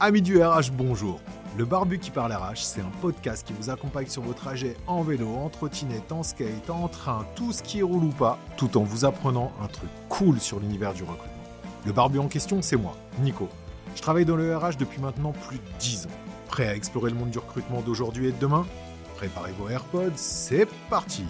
Amis du RH, bonjour. Le Barbu qui parle RH, c'est un podcast qui vous accompagne sur vos trajets en vélo, en trottinette, en skate, en train, tout ce qui roule ou pas, tout en vous apprenant un truc cool sur l'univers du recrutement. Le Barbu en question, c'est moi, Nico. Je travaille dans le RH depuis maintenant plus de 10 ans. Prêt à explorer le monde du recrutement d'aujourd'hui et de demain? Préparez vos AirPods, c'est parti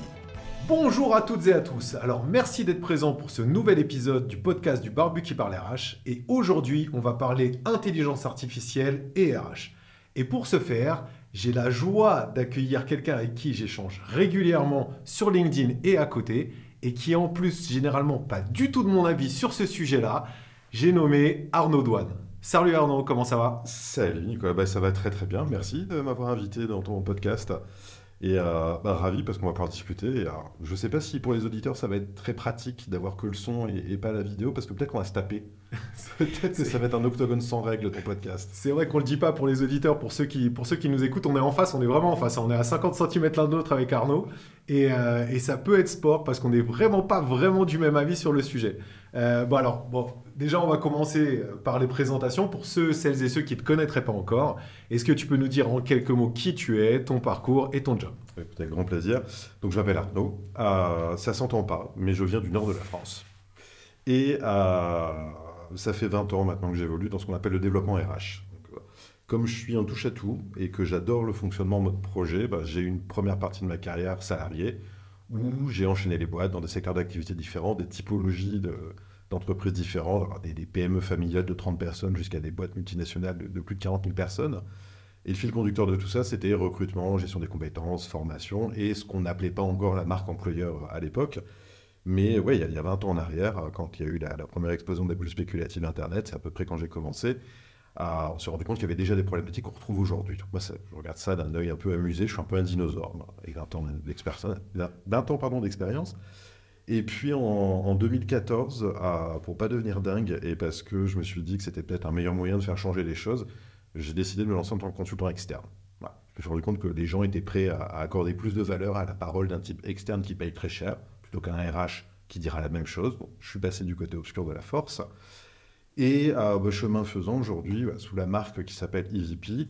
Bonjour à toutes et à tous. Alors merci d'être présents pour ce nouvel épisode du podcast du Barbu qui parle RH. Et aujourd'hui, on va parler intelligence artificielle et RH. Et pour ce faire, j'ai la joie d'accueillir quelqu'un avec qui j'échange régulièrement sur LinkedIn et à côté, et qui en plus généralement pas du tout de mon avis sur ce sujet-là. J'ai nommé Arnaud Douane. Salut Arnaud, comment ça va? Salut Nicolas, bah, ça va très très bien. Merci de m'avoir invité dans ton podcast. Et euh, bah, ravi parce qu'on va pouvoir discuter. je ne sais pas si pour les auditeurs ça va être très pratique d'avoir que le son et, pas la vidéo parce que peut-être qu'on va se taper. peut-être que ça va être un octogone sans règles ton podcast. C'est vrai qu'on le dit pas pour les auditeurs, pour ceux, qui, pour ceux qui nous écoutent, on est en face, on est vraiment en face. On est à 50 cm l'un de l'autre avec Arnaud. Et, euh, et, ça peut être sport parce qu'on n'est vraiment pas vraiment du même avis sur le sujet. Euh, bon alors, bon, déjà on va commencer par les présentations pour ceux, celles et ceux qui ne te connaîtraient pas encore. Est-ce que tu peux nous dire en quelques mots qui tu es, ton parcours et ton job? Avec grand plaisir. Donc je m'appelle Arnaud, euh, ça s'entend pas, mais je viens du nord de la France. Et euh, ça fait 20 ans maintenant que j'évolue dans ce qu'on appelle le développement RH. comme je suis un touche à tout et que j'adore le fonctionnement de projet, bah, j'ai une première partie de ma carrière salariée où j'ai enchaîné les boîtes dans des secteurs d'activité différents, des typologies d'entreprises différentes, des, PME familiales de 30 personnes jusqu'à des boîtes multinationales de, plus de 40 000 personnes. Et le fil conducteur de tout ça, c'était recrutement, gestion des compétences, formation, et ce qu'on n'appelait pas encore la marque employeur à l'époque. Mais ouais, il y, a 20 ans en arrière, quand il y a eu la, première explosion des bulles spéculatives d'Internet, c'est à peu près quand j'ai commencé, on s'est rendu compte qu'il y avait déjà des problématiques qu'on retrouve aujourd'hui. Moi, je regarde ça d'un œil un peu amusé, je suis un peu un dinosaure, avec 20 ans d'expérience. Et puis en, 2014, pour pas devenir dingue, et parce que je me suis dit que c'était peut-être un meilleur moyen de faire changer les choses, j'ai décidé de me lancer en tant que consultant externe. Je me suis rendu compte que les gens étaient prêts à, accorder plus de valeur à la parole d'un type externe qui paye très cher, plutôt qu'un RH qui dira la même chose. je suis passé du côté obscur de la force. Et euh, chemin faisant, aujourd'hui, bah, sous la marque qui s'appelle EVP,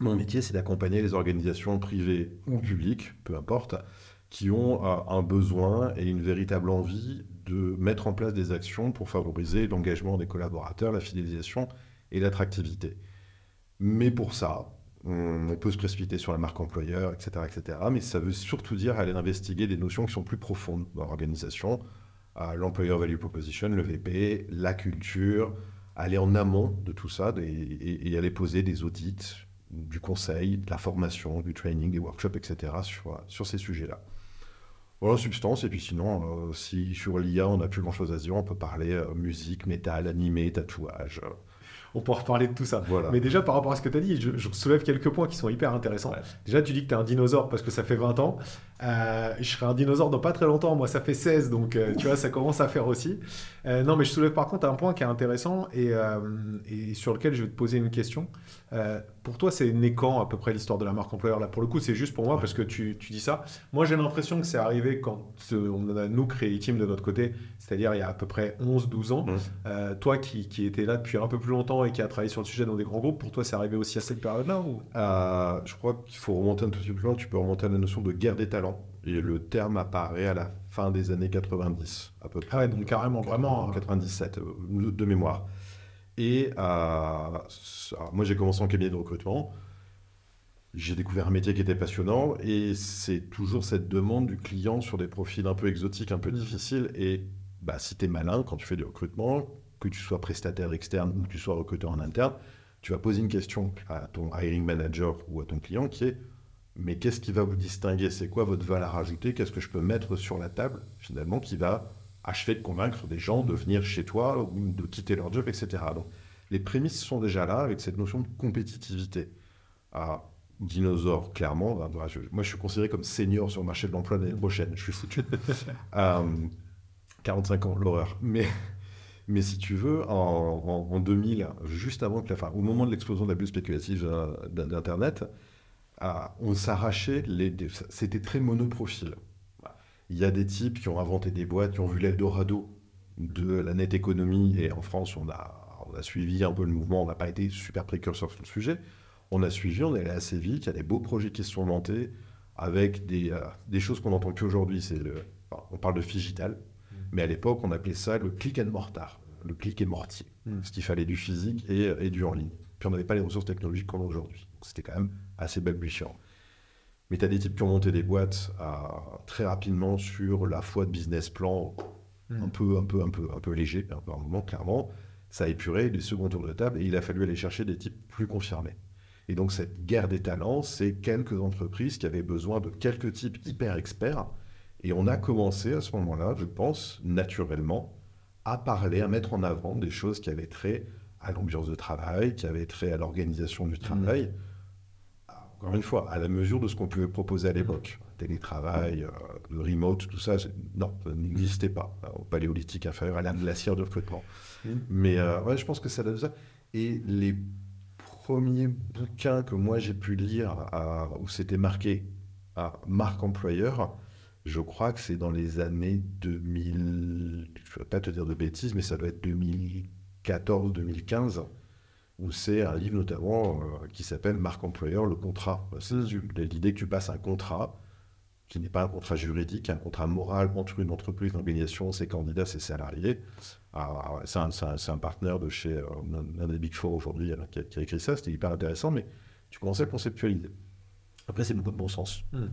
mon métier, c'est d'accompagner les organisations privées ou publiques, peu importe, qui ont euh, un besoin et une véritable envie de mettre en place des actions pour favoriser l'engagement des collaborateurs, la fidélisation et l'attractivité. Mais pour ça, on peut se précipiter sur la marque employeur, etc., etc. Mais ça veut surtout dire aller investiguer des notions qui sont plus profondes dans l'organisation, l'employer value proposition, le VP, la culture, aller en amont de tout ça et, aller poser des audits, du conseil, de la formation, du training, des workshops, etc. sur, sur ces sujets-là. Voilà, substance. Et puis sinon, euh, si sur l'IA, on n'a plus grand-chose à dire, on peut parler euh, musique, métal, animé, tatouage. On pourra reparler de tout ça. Mais déjà, par rapport à ce que tu as dit, je, soulève quelques points qui sont hyper intéressants. Déjà, tu dis que tu es un dinosaure parce que ça fait 20 ans. Euh, je serai un dinosaure dans pas très longtemps, moi ça fait 16, donc euh, tu vois, ça commence à faire aussi. Euh, non, mais je soulève par contre un point qui est intéressant et, et sur lequel je vais te poser une question. pour toi, c'est né quand à peu près l'histoire de la marque employeur? Là, pour le coup, c'est juste pour moi parce que tu, tu dis ça. Moi, j'ai l'impression que c'est arrivé quand on a nous créé Team de notre côté, c'est-à-dire il y a à peu près 11-12 ans. Mmh. toi qui, qui étais là depuis un peu plus longtemps et qui a travaillé sur le sujet dans des grands groupes, pour toi, c'est arrivé aussi à cette période-là ou... Je crois qu'il faut remonter un tout petit peu plus loin. Tu peux remonter à la notion de guerre des talents et le terme apparaît à la fin des années 90, à peu près. Ah ouais, donc carrément, vraiment. 97, euh, de mémoire. Et euh, moi, j'ai commencé en cabinet de recrutement. J'ai découvert un métier qui était passionnant et c'est toujours cette demande du client sur des profils un peu exotiques, un peu difficiles. Et bah, si tu es malin quand tu fais du recrutement, que tu sois prestataire externe ou que tu sois recruteur en interne, tu vas poser une question à ton hiring manager ou à ton client qui est mais qu'est-ce qui va vous distinguer? C'est quoi votre valeur ajoutée? Qu'est-ce que je peux mettre sur la table, finalement, qui va achever de convaincre des gens de venir chez toi ou de quitter leur job, etc. Donc, les prémices sont déjà là avec cette notion de compétitivité. À dinosaure, clairement, ben, moi je suis considéré comme senior sur le marché de l'emploi l'année prochaine, je suis foutu. 45 ans, l'horreur. Mais, mais si tu veux, en, 2000, juste avant que la fin, au moment de l'explosion de la bulle spéculative euh, on s'arrachait, les, c'était très monoprofil. Il y a des types qui ont inventé des boîtes, qui ont vu l'Eldorado de la net économie, et en France, on a, a suivi un peu le mouvement, on n'a pas été super précurseur sur le sujet. On a suivi, on est allé assez vite, il y a des beaux projets qui se sont montés avec des, euh, des choses qu'on n'entend plus aujourd'hui. C'est le, enfin, on parle de digital, mm. mais à l'époque, on appelait ça le click and mortar, le click et mortier. Mm. Ce qu'il fallait du physique et, et, du en ligne. Puis on n'avait pas les ressources technologiques qu'on a aujourd'hui. C'était quand même assez balbutiant. Mais tu as des types qui ont monté des boîtes à, très rapidement sur la foi de business plan, mm. un, peu, un, peu, un, peu, un peu léger, un peu un moment, clairement. Ça a épuré les seconds tours de table et il a fallu aller chercher des types plus confirmés. Et donc cette guerre des talents, c'est quelques entreprises qui avaient besoin de quelques types hyper experts. Et on a commencé à ce moment-là, je pense, naturellement, à parler, à mettre en avant des choses qui avaient trait à l'ambiance de travail, qui avaient trait à l'organisation du travail. Mmh. Encore une fois, à la mesure de ce qu'on pouvait proposer à l'époque. Télétravail, euh, le remote, tout ça, non, ça n'existait pas au paléolithique inférieur à la glacière de recrutement. Mmh. Mais euh, ouais, je pense que ça donne ça. Et les premier bouquin que moi j'ai pu lire où c'était marqué à marque employeur, je crois que c'est dans les années 2000, je ne vais pas te dire de bêtises, mais ça doit être 2014-2015, où c'est un livre notamment euh, qui s'appelle Marque employeur, le contrat. C'est l'idée que tu passes un contrat qui n'est pas un contrat juridique, un contrat moral entre une entreprise, une organisation, ses candidats, ses salariés. C'est un, partenaire de chez euh, un, des Big Four aujourd'hui qui, a écrit ça, c'était hyper intéressant, mais tu commençais à le conceptualiser. Après, c'est beaucoup de bon sens. Hmm.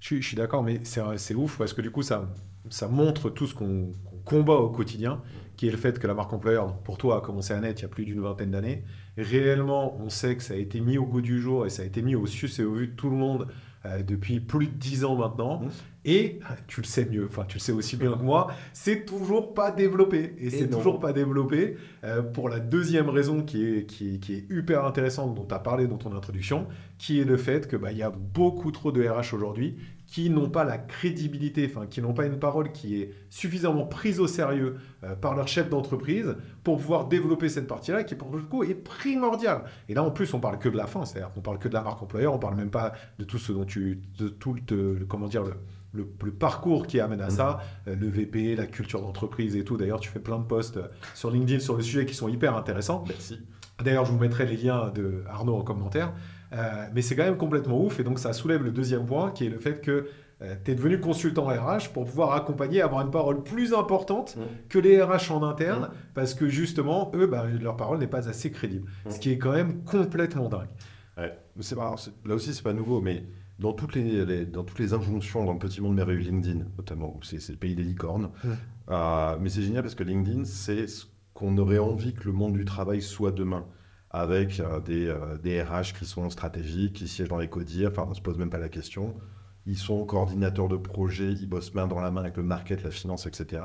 Je, suis d'accord, mais c'est ouf parce que du coup, ça, ça montre tout ce qu'on combat au quotidien, qui est le fait que la marque employeur, pour toi, a commencé à naître il y a plus d'une vingtaine d'années. Réellement, on sait que ça a été mis au goût du jour et ça a été mis au sus et au vu de tout le monde euh, depuis plus de dix ans maintenant. Mmh. Et tu le sais mieux, enfin tu le sais aussi bien que moi, c'est toujours pas développé. Et, c'est toujours pas développé euh, pour la deuxième raison qui est, qui, qui est hyper intéressante, dont tu as parlé dans ton introduction, qui est le fait qu'il bah, y a beaucoup trop de RH aujourd'hui qui n'ont pas la crédibilité, enfin qui n'ont pas une parole qui est suffisamment prise au sérieux euh, par leur chef d'entreprise pour pouvoir développer cette partie-là, qui pour le coup est primordiale. Et là en plus on parle que de la fin, c'est-à-dire qu'on parle que de la marque employeur, on parle même pas de tout ce dont tu, de tout le, comment dire le, le, parcours qui amène à ça, mmh. euh, le VP, la culture d'entreprise et tout. D'ailleurs, tu fais plein de posts sur LinkedIn sur le sujet qui sont hyper intéressants. Merci. D'ailleurs, je vous mettrai les liens de Arnaud en commentaire. Euh, mais c'est quand même complètement ouf. Et donc, ça soulève le deuxième point, qui est le fait que euh, tu es devenu consultant RH pour pouvoir accompagner, avoir une parole plus importante mmh. que les RH en interne, mmh. parce que justement, eux, bah, leur parole n'est pas assez crédible. Mmh. Ce qui est quand même complètement dingue. Ouais. C'est là aussi, c'est pas nouveau, mais dans toutes les, dans toutes les injonctions dans le petit monde merveilleux LinkedIn, notamment, c'est le pays des licornes. Euh, mais c'est génial parce que LinkedIn, c'est ce qu'on aurait envie que le monde du travail soit demain avec euh, des, euh, des, RH qui sont stratégiques, qui siègent dans les codires, enfin on ne se pose même pas la question. Ils sont coordinateurs de projets, ils bossent main dans la main avec le market, la finance, etc.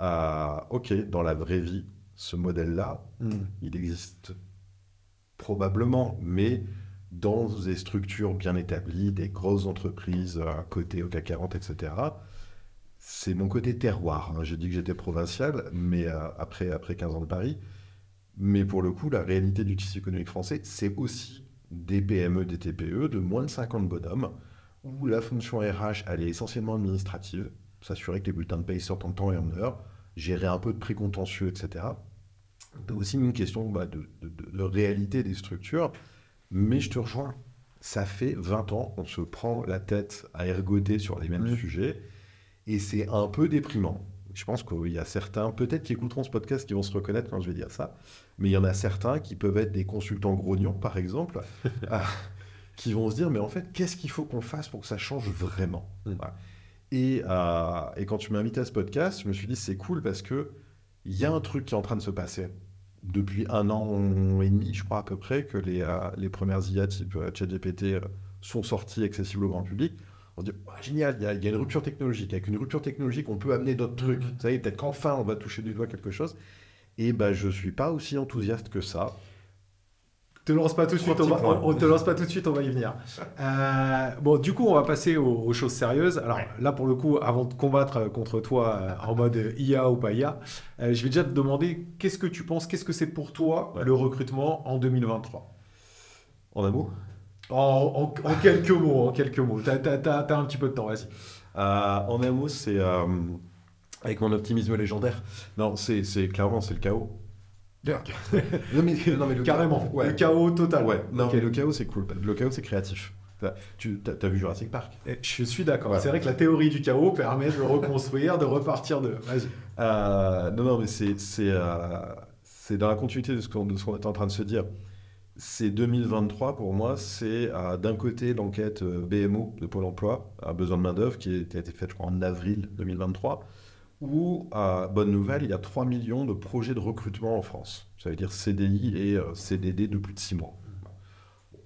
Euh, ok, dans la vraie vie, ce modèle-là, hmm. il existe probablement, mais dans des structures bien établies, des grosses entreprises à côté au CAC 40, etc. C'est mon côté terroir. Hein. J'ai dit que j'étais provincial, mais après, après 15 ans de Paris, mais pour le coup, la réalité du tissu économique français, c'est aussi des PME, des TPE de moins de 50 bonhommes, où la fonction RH, elle est essentiellement administrative, s'assurer que les bulletins de paye sortent en temps et en heure, gérer un peu de précontentieux, etc. C'est aussi une question bah, de, réalité des structures, mais je te rejoins. Ça fait 20 ans qu'on se prend la tête à ergoter sur les mêmes sujets, et c'est un peu déprimant. Je pense qu'il y a certains, peut-être qui écouteront ce podcast, qui vont se reconnaître quand je vais dire ça mais il y en a certains qui peuvent être des consultants grognons, par exemple, ah, qui vont se dire, mais en fait, qu'est-ce qu'il faut qu'on fasse pour que ça change vraiment mm. et, euh, et, quand tu m'as invité à ce podcast, je me suis dit, c'est cool parce que il y a un truc qui est en train de se passer. Depuis un an et demi, je crois à peu près, que les, euh, les premières IA type euh, ChatGPT sont sorties accessibles au grand public. On dit, génial, il y, y, a une rupture technologique. Avec une rupture technologique, on peut amener d'autres trucs. Vous savez, peut-être qu'enfin, on va toucher du doigt quelque chose. Et ben, je suis pas aussi enthousiaste que ça. Te lance pas tout de suite, on, va, te lance pas tout de suite, on va y venir. Euh, bon, du coup, on va passer aux, choses sérieuses. Alors là, pour le coup, avant de combattre contre toi euh, en mode IA ou pas IA, euh, je vais déjà te demander qu'est-ce que tu penses, qu'est-ce que c'est pour toi le recrutement en 2023 En un mot? En, quelques mots, en quelques mots. T'as as, un petit peu de temps, vas-y. en un mot, c'est avec mon optimisme légendaire. Non, c'est clairement c'est le chaos. non, mais, non, mais le Carrément, ouais. le chaos total. Ouais, non, mais le chaos c'est cool. Le chaos c'est créatif. Tu as, vu Jurassic Park? Et Je suis d'accord. C'est vrai que la théorie du chaos permet de reconstruire, de repartir de. Vas-y. Euh, non, non, mais c'est euh, dans la continuité de ce qu'on était en train de se dire. C'est 2023 pour moi, c'est d'un côté l'enquête euh, BMO de Pôle emploi, à besoin de main-d'œuvre, qui, a été faite, en avril 2023, où, euh, bonne nouvelle, il y a 3 millions de projets de recrutement en France. Ça veut dire CDI et euh, CDD de plus de 6 mois.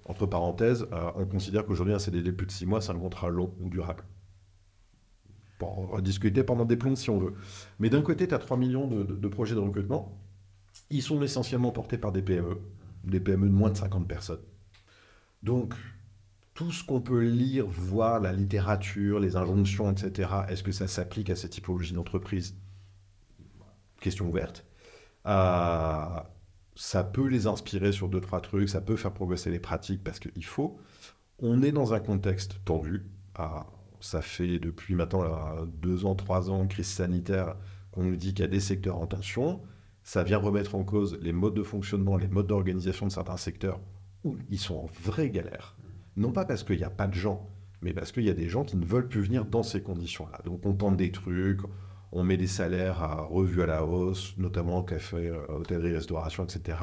Entre parenthèses, euh, on considère qu'aujourd'hui, un CDD de plus de 6 mois, c'est un contrat long ou durable. Pour en discuter pendant des plombs si on veut. Mais d'un côté, tu as 3 millions de projets de recrutement. Ils sont essentiellement portés par des PME, des PME de moins de 50 personnes. Donc, tout ce qu'on peut lire, voir, la littérature, les injonctions, etc., est-ce que ça s'applique à cette typologie d'entreprise? Question ouverte. Euh, ça peut les inspirer sur deux, trois trucs, ça peut faire progresser les pratiques parce qu'il faut. On est dans un contexte tendu. Ah, ça fait depuis maintenant là, deux ans, trois ans, crise sanitaire, qu'on nous dit qu'il y a des secteurs en tension. Ça vient remettre en cause les modes de fonctionnement, les modes d'organisation de certains secteurs où ils sont en vraie galère. Non pas parce qu'il n'y a pas de gens, mais parce qu'il y a des gens qui ne veulent plus venir dans ces conditions-là. Donc on tente des trucs, on met des salaires à revue à la hausse, notamment café, euh, hôtellerie, restauration, etc.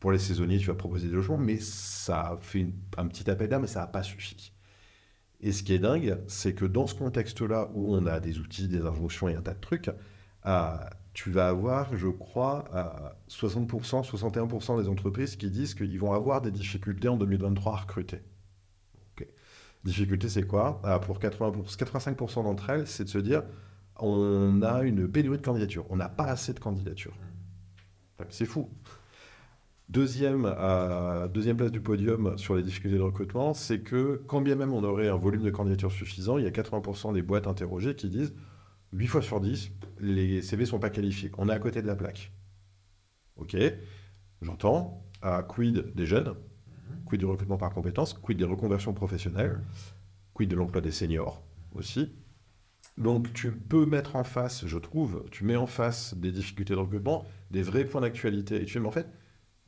Pour les saisonniers, tu vas proposer des logements, mais ça fait un petit appel d'air, mais ça n'a pas suffi. Et ce qui est dingue, c'est que dans ce contexte-là où on a des outils, des injonctions et un tas de trucs, tu vas avoir, je crois, euh, 60%, 61% des entreprises qui disent qu'ils vont avoir des difficultés en 2023 à recruter. Difficulté, c'est quoi? Euh, Pour 80%, 85% d'entre elles, c'est de se dire on a une pénurie de candidatures, on n'a pas assez de candidatures. C'est fou. Deuxième, euh, deuxième place du podium sur les difficultés de recrutement, c'est que quand bien même on aurait un volume de candidatures suffisant, il y a 80% des boîtes interrogées qui disent 8 fois sur 10, les CV sont pas qualifiés. On est à côté de la plaque. Ok, j'entends. À quid des jeunes? Quid du recrutement par compétences? Quid des reconversions professionnelles? Quid de l'emploi des seniors aussi? Donc tu peux mettre en face, je trouve, tu mets en face des difficultés de recrutement, des vrais points d'actualité. Et tu fais, mais en fait,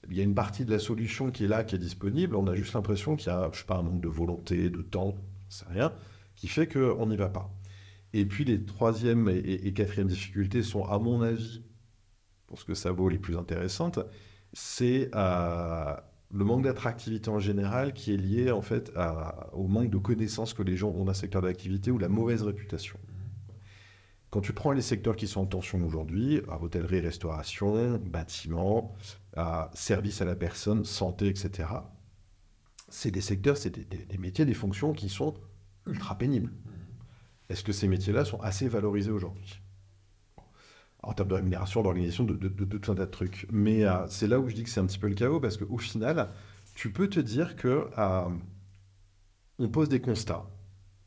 il y a une partie de la solution qui est là, qui est disponible. On a juste l'impression qu'il y a, je sais pas, un manque de volonté, de temps, c'est rien, qui fait qu'on n'y va pas. Et puis les troisième et, quatrième difficultés sont, à mon avis, pour ce que ça vaut, les plus intéressantes, c'est euh, le manque d'attractivité en général qui est lié en fait au manque de connaissances que les gens ont d'un secteur d'activité ou la mauvaise réputation. Quand tu prends les secteurs qui sont en tension aujourd'hui, à hôtellerie, restauration, bâtiment, à service à la personne, santé, etc., c'est des secteurs, c'est des métiers, des fonctions qui sont ultra pénibles. Est-ce que ces métiers-là sont assez valorisés aujourd'hui En termes de rémunération, d'organisation, de, tout un tas de trucs. Mais euh, c'est là où je dis que c'est un petit peu le chaos, parce qu'au final, tu peux te dire que euh, on pose des constats.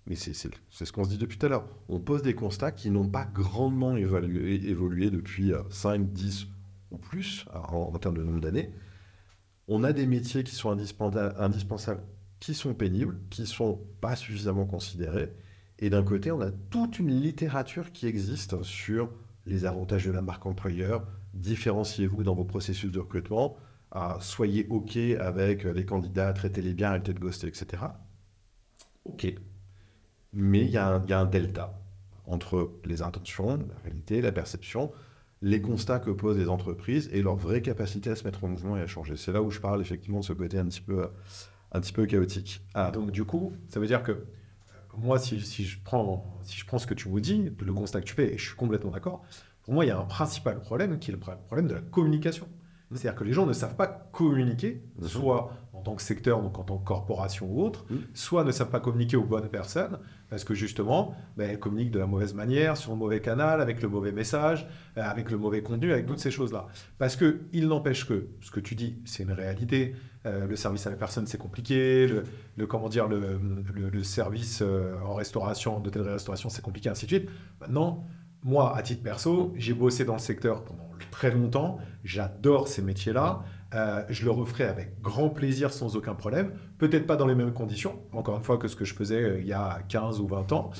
Mais c'est ce qu'on se dit depuis tout à l'heure. On pose des constats qui n'ont pas grandement évolué depuis euh, 5, 10 ou plus euh, en, en termes de nombre d'années. On a des métiers qui sont indispensables, indispensables, qui sont pénibles, qui sont pas suffisamment considérés. Et d'un côté, on a toute une littérature qui existe sur les avantages de la marque employeur. Différenciez-vous dans vos processus de recrutement. euh, soyez OK avec les candidats, traitez-les bien, arrêtez de ghoster, etc. OK. Mais il y, a un- delta entre les intentions, la réalité, la perception, les constats que posent les entreprises et leur vraie capacité à se mettre en mouvement et à changer. C'est là où je parle effectivement de ce côté un petit peu, un petit peu chaotique. Ah, Donc du coup, ça veut dire que moi, si, si je prends, si je prends ce que tu vous dis, le constat que tu fais, et je suis complètement d'accord, pour moi, il y a un principal problème qui est le pr- problème de la communication. C'est-à-dire que les gens ne savent pas communiquer, soit en tant que secteur, donc en tant que corporation ou autre, Mhm. soit ne savent pas communiquer aux bonnes personnes, parce que justement, ben, elles communiquent de la mauvaise manière, sur le mauvais canal, avec le mauvais message, euh, avec le mauvais contenu, avec toutes ces choses-là. Parce que il n'empêche que ce que tu dis, c'est une réalité. Euh, le service à la personne, c'est compliqué. Le, comment dire, le, service euh, en restauration, d'hôtellerie-restauration, c'est compliqué, ainsi de suite. Maintenant, moi, à titre perso, j'ai bossé dans le secteur pendant très longtemps. J'adore ces métiers-là. Euh, je le referai avec grand plaisir, sans aucun problème. Peut-être pas dans les mêmes conditions, encore une fois, que ce que je faisais il y a 15 ou 20 ans.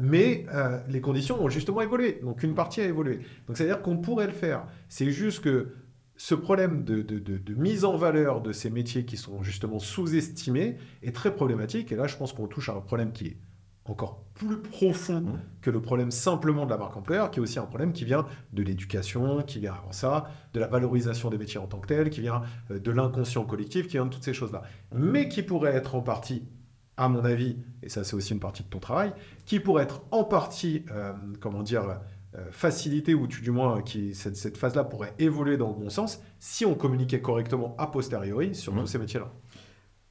Mais les conditions ont justement évolué. Donc, une partie a évolué. Donc, c'est-à-dire qu'on pourrait le faire. C'est juste que ce problème de, de, de, mise en valeur de ces métiers qui sont justement sous-estimés est très problématique. Et là, je pense qu'on touche à un problème qui est encore plus profond mmh. que le problème simplement de la marque employeur, qui est aussi un problème qui vient de l'éducation, qui vient avant ça, de la valorisation des métiers en tant que tel, qui vient euh, de l'inconscient collectif, qui vient de toutes ces choses-là. Mais qui pourrait être en partie, à mon avis, et ça c'est aussi une partie de ton travail, qui pourrait être en partie, euh, comment dire, euh, facilité, ou du moins qui, cette, cette phase-là pourrait évoluer dans le bon sens, si on communiquait correctement a posteriori sur mmh. tous ces métiers-là.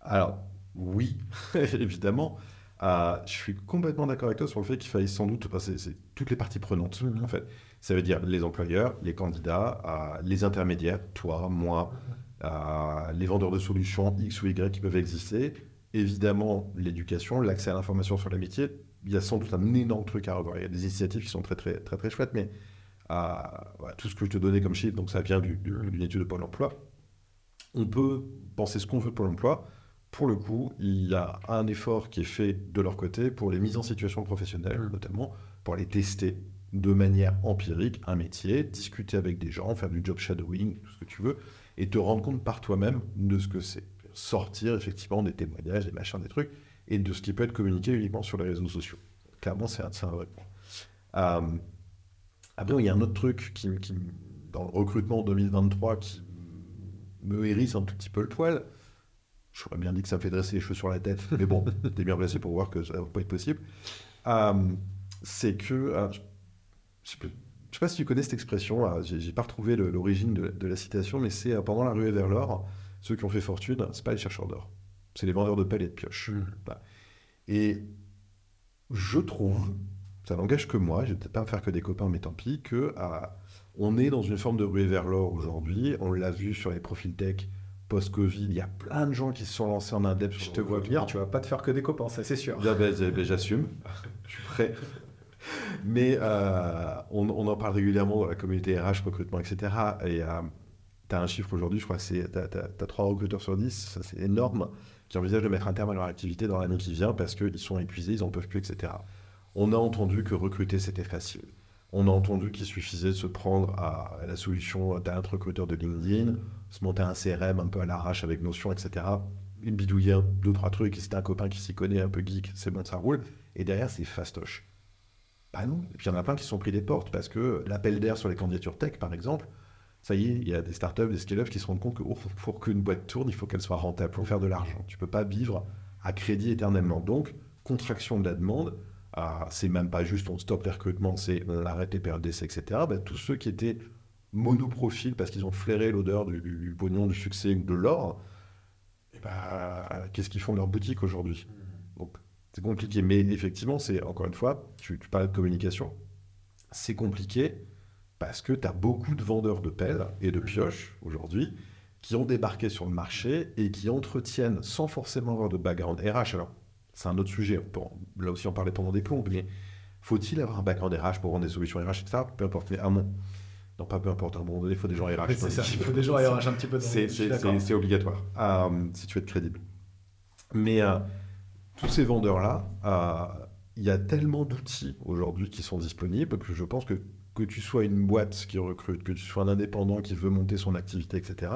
Alors, oui, évidemment. Ah, je suis complètement d'accord avec toi sur le fait qu'il fallait sans doute passer c'est toutes les parties prenantes, en fait. Ça veut dire les employeurs, les candidats, les intermédiaires, toi, moi, ah, les vendeurs de solutions X ou Y qui peuvent exister. Évidemment, l'éducation, l'accès à l'information sur les métiers. Il y a sans doute un énorme truc à revoir. Il y a des initiatives qui sont très, très, très, très chouettes, mais tout ce que je te donnais comme chiffre, donc ça vient d'une étude de Pôle emploi. On peut penser ce qu'on veut de Pôle emploi pour le coup, il y a un effort qui est fait de leur côté pour les mises en situation professionnelle, mmh. notamment pour les tester de manière empirique un métier, discuter avec des gens, faire du job shadowing, tout ce que tu veux, et te rendre compte par toi-même de ce que c'est. Sortir effectivement des témoignages, des machins, des trucs, et de ce qui peut être communiqué uniquement sur les réseaux sociaux. Clairement, c'est un, vrai point. Euh, après, il y a un autre truc qui, qui, dans le recrutement 2023 qui me hérisse un tout petit peu le poil, J'aurais bien dit que ça me fait dresser les cheveux sur la tête, mais bon, t'es bien placé pour voir que ça ne va pas être possible. Euh, c'est que, euh, je ne sais pas si tu connais cette expression, euh, j'ai pas retrouvé l'origine de, la citation, mais c'est pendant la ruée vers l'or, ceux qui ont fait fortune, c'est pas les chercheurs d'or, c'est les vendeurs de pelles et de pioches. Mmh. Et je trouve, ça n'engage que moi, je vais peut-être pas me faire que des copains, mais tant pis, que on est dans une forme de ruée vers l'or aujourd'hui. On l'a vu sur les profils tech post-Covid, il y a plein de gens qui se sont lancés en indep. Je te vois venir, tu vas pas te faire que des copains, ça c'est sûr. Ben, ben, j'assume, je suis prêt. Mais euh, on, en parle régulièrement dans la communauté RH, recrutement, etc. Et euh, tu as un chiffre aujourd'hui, je crois que. Tu as, 3 recruteurs sur 10, ça c'est énorme, qui envisagent de mettre un terme à leur activité dans l'année qui vient parce qu'ils sont épuisés, ils n'en peuvent plus, etc. On a entendu que recruter c'était facile. On a entendu qu'il suffisait de se prendre à la solution d'un recruteur de LinkedIn, se monter un CRM un peu à l'arrache avec Notion, etc. Une bidouiller deux, trois trucs, et si un copain qui s'y connaît, un peu geek, c'est bon, ça roule. Et derrière, c'est fastoche. Bah non. Et puis il y en a plein qui sont pris des portes parce que l'appel d'air sur les candidatures tech, par exemple, ça y est, il y a des startups, des scale-up qui se rendent compte que oh, pour qu'une boîte tourne, il faut qu'elle soit rentable pour faire de l'argent. Tu peux pas vivre à crédit éternellement. Donc, contraction de la demande, ah, c'est même pas juste on stoppe les recrutements, c'est on arrête les périodes d'essai, etc. Bah, tous ceux qui étaient monoprofil parce qu'ils ont flairé l'odeur du, pognon, du succès, de l'or, et bah, qu'est-ce qu'ils font de leur boutique aujourd'hui? Mmh. Donc, c'est compliqué. Mais effectivement, c'est encore une fois, tu, tu parles de communication. C'est compliqué parce que tu as beaucoup de vendeurs de pelles et de pioches aujourd'hui qui ont débarqué sur le marché et qui entretiennent sans forcément avoir de background RH. Alors, c'est un autre sujet. là aussi, on parlait pendant des plombs, mais faut-il avoir un background RH pour vendre des solutions RH, etc. Peu importe. Mais à mon, non, pas peu importe, à un moment donné, il faut des gens RH. c'est ça, il faut des gens RH un petit peu. C'est obligatoire, euh, si tu veux être crédible. Mais euh, tous ces vendeurs-là, euh, il y a tellement d'outils aujourd'hui qui sont disponibles que je pense que que tu sois une boîte qui recrute, que tu sois un indépendant qui veut monter son activité, etc.,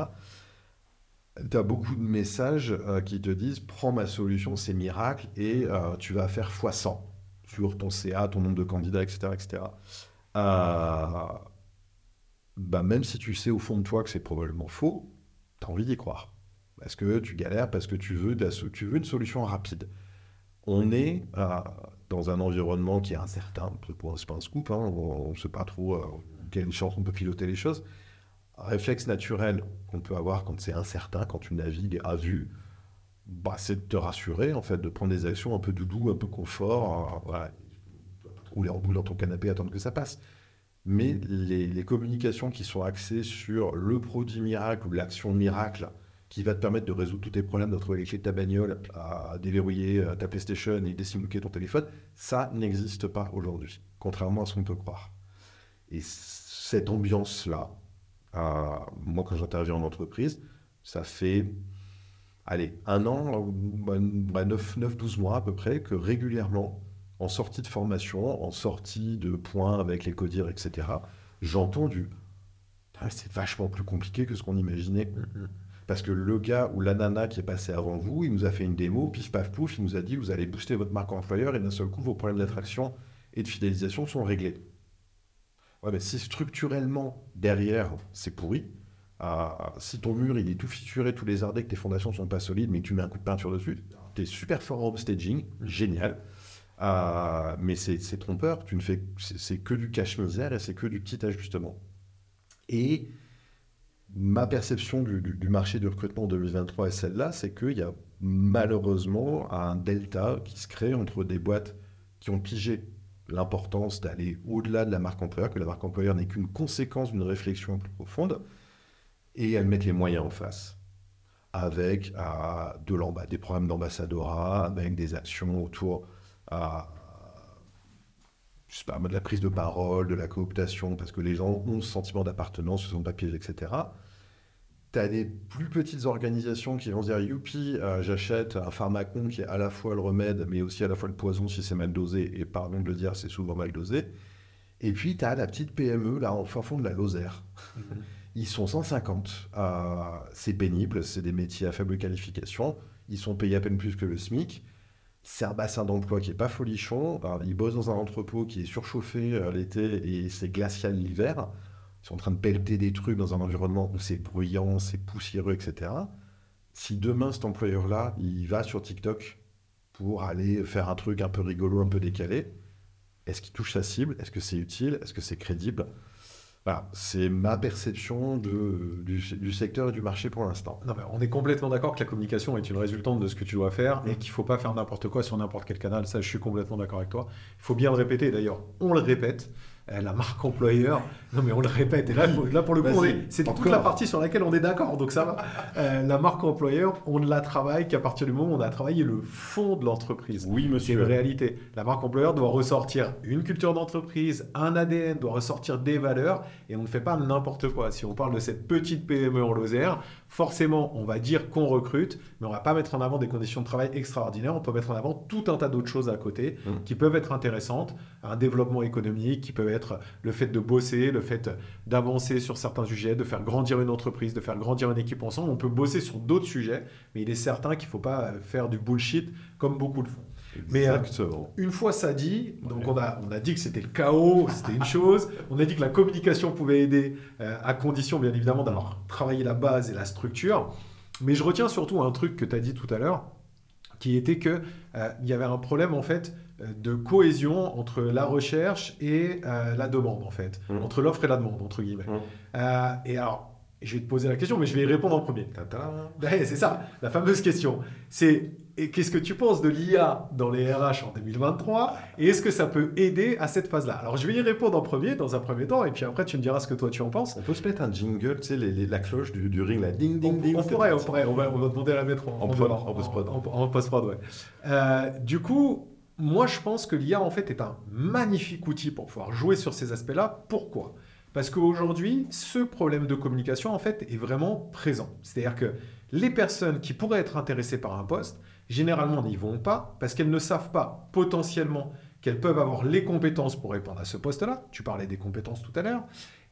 tu as beaucoup de messages qui te disent prends ma solution, c'est miracle, et tu vas faire x100 sur ton CA, ton nombre de candidats, etc. etc bah, même si tu sais au fond de toi que c'est probablement faux, tu as envie d'y croire. Parce que tu galères, parce que tu veux, tu veux une solution rapide. On est euh, dans un environnement qui est incertain. C'est pas un scoop, hein, on ne sait pas trop euh, quelle chance on peut piloter les choses. Un réflexe naturel qu'on peut avoir quand c'est incertain, quand tu navigues à vue, bah, c'est de te rassurer, en fait, de prendre des actions un peu doudou, un peu confort. Euh, voilà. Rouler en boule dans ton canapé, attendre que ça passe mais les, communications qui sont axées sur le produit miracle ou l'action miracle qui va te permettre de résoudre tous tes problèmes, de trouver les clés de ta bagnole, à déverrouiller euh, ta PlayStation et décimloquer ton téléphone, ça n'existe pas aujourd'hui, contrairement à ce qu'on peut croire. Et cette ambiance-là, euh, moi quand j'interviens en entreprise, ça fait, allez, un an, 9-12 mois à peu près, que régulièrement, en sortie de formation, en sortie de points avec les codires, etc., j'entends du Ah, c'est vachement plus compliqué que ce qu'on imaginait. Parce que le gars ou la nana qui est passé avant vous, il nous a fait une démo, pif paf pouf, il nous a dit vous allez booster votre marque employeur et d'un seul coup vos problèmes d'attraction et de fidélisation sont réglés. Ouais, mais si structurellement derrière c'est pourri, euh, si ton mur il est tout fissuré, tous les ardés, que tes fondations sont pas solides, mais que tu mets un coup de peinture dessus, tu es super fort en staging, génial. Euh, mais c'est trompeur, tu ne fais c'est que du cache-misère et c'est que du petit ajustement. Et ma perception du, marché du recrutement en 2023 est celle-là, c'est qu'il y a malheureusement un delta qui se crée entre des boîtes qui ont pigé l'importance d'aller au-delà de la marque employeur, que la marque employeur n'est qu'une conséquence d'une réflexion plus profonde, et elles mettent les moyens en face, avec de des programmes d'ambassadorat, avec des actions autour de la prise de parole, de la cooptation, parce que les gens ont ce sentiment d'appartenance, ce sont pas pièges, etc. Tu as des plus petites organisations qui vont se dire Youpi, euh, j'achète un pharmacon qui est à la fois le remède, mais aussi à la fois le poison si c'est mal dosé. Et pardon de le dire, c'est souvent mal dosé. Et puis tu as la petite PME, là, en fin fond de la Lozère. Mhm. Ils sont 150. Euh, c'est pénible, c'est des métiers à faible qualification. Ils sont payés à peine plus que le SMIC. C'est un bassin d'emploi qui est pas folichon. ils bossent dans un entrepôt qui est surchauffé euh, l'été et c'est glacial l'hiver sont en train de pelleter des trucs dans un environnement où c'est bruyant, c'est poussiéreux, etc. Si demain cet employeur-là, il va sur TikTok pour aller faire un truc un peu rigolo, un peu décalé, est-ce qu'il touche sa cible? Est-ce que c'est utile? Est-ce que c'est crédible? Voilà, c'est ma perception de, du, secteur et du marché pour l'instant. on est complètement d'accord que la communication est une résultante de ce que tu dois faire et qu'il ne faut pas faire n'importe quoi sur n'importe quel canal. Ça, je suis complètement d'accord avec toi. Il faut bien le répéter. D'ailleurs, on le répète. Euh, la marque employeur. Non, mais on le répète. Et là, là pour le coup, c'est toute la partie sur laquelle on est d'accord. Donc ça va. Euh, la marque employeur, on ne la travaille qu'à partir du moment où on a travaillé le fond de l'entreprise. Oui, monsieur. C'est une réalité. La marque employeur doit ressortir une culture d'entreprise, un ADN, doit ressortir des valeurs. Et on ne fait pas n'importe quoi. Si on parle de cette petite PME en Lozère, forcément, on va dire qu'on recrute, mais on va pas mettre en avant des conditions de travail extraordinaires. On peut mettre en avant tout un tas d'autres choses à côté mmh. qui peuvent être intéressantes. Un développement économique qui peut être le fait de bosser, le fait d'avancer sur certains sujets, de faire grandir une entreprise, de faire grandir une équipe ensemble. On peut bosser sur d'autres sujets, mais il est certain qu'il ne faut pas faire du bullshit comme beaucoup le font. Mais euh, une fois ça dit, donc on, a, on a dit que c'était le chaos, c'était une chose. On a dit que la communication pouvait aider, euh, à condition bien évidemment d'avoir travaillé la base et la structure. Mais je retiens surtout un truc que tu as dit tout à l'heure, qui était qu'il euh, il y avait un problème en fait de cohésion entre la recherche et la demande en fait, mmh. entre l'offre et la demande entre guillemets. Mmh. et alors, je vais te poser la question, mais je vais y répondre en premier. C'est ça, la fameuse question. C'est et qu'est-ce que tu penses de l'IA dans les RH en 2023 Et est-ce que ça peut aider à cette phase-là? Alors, je vais y répondre en premier, dans un premier temps, et puis après, tu me diras ce que toi tu en penses. On peut se mettre un jingle, tu sais, la cloche du, ring, la ding, ding, ding. On, pourrait, on pourrait, on va, on va demander à la mettre en, en, en, post-prod. En, post-prod, ouais. Euh, du coup, moi, je pense que l'IA, en fait, est un magnifique outil pour pouvoir jouer sur ces aspects-là. Pourquoi? Parce qu'aujourd'hui, ce problème de communication, en fait, est vraiment présent. C'est-à-dire que les personnes qui pourraient être intéressées par un poste, généralement n'y vont pas parce qu'elles ne savent pas potentiellement qu'elles peuvent avoir les compétences pour répondre à ce poste-là. Tu parlais des compétences tout à l'heure.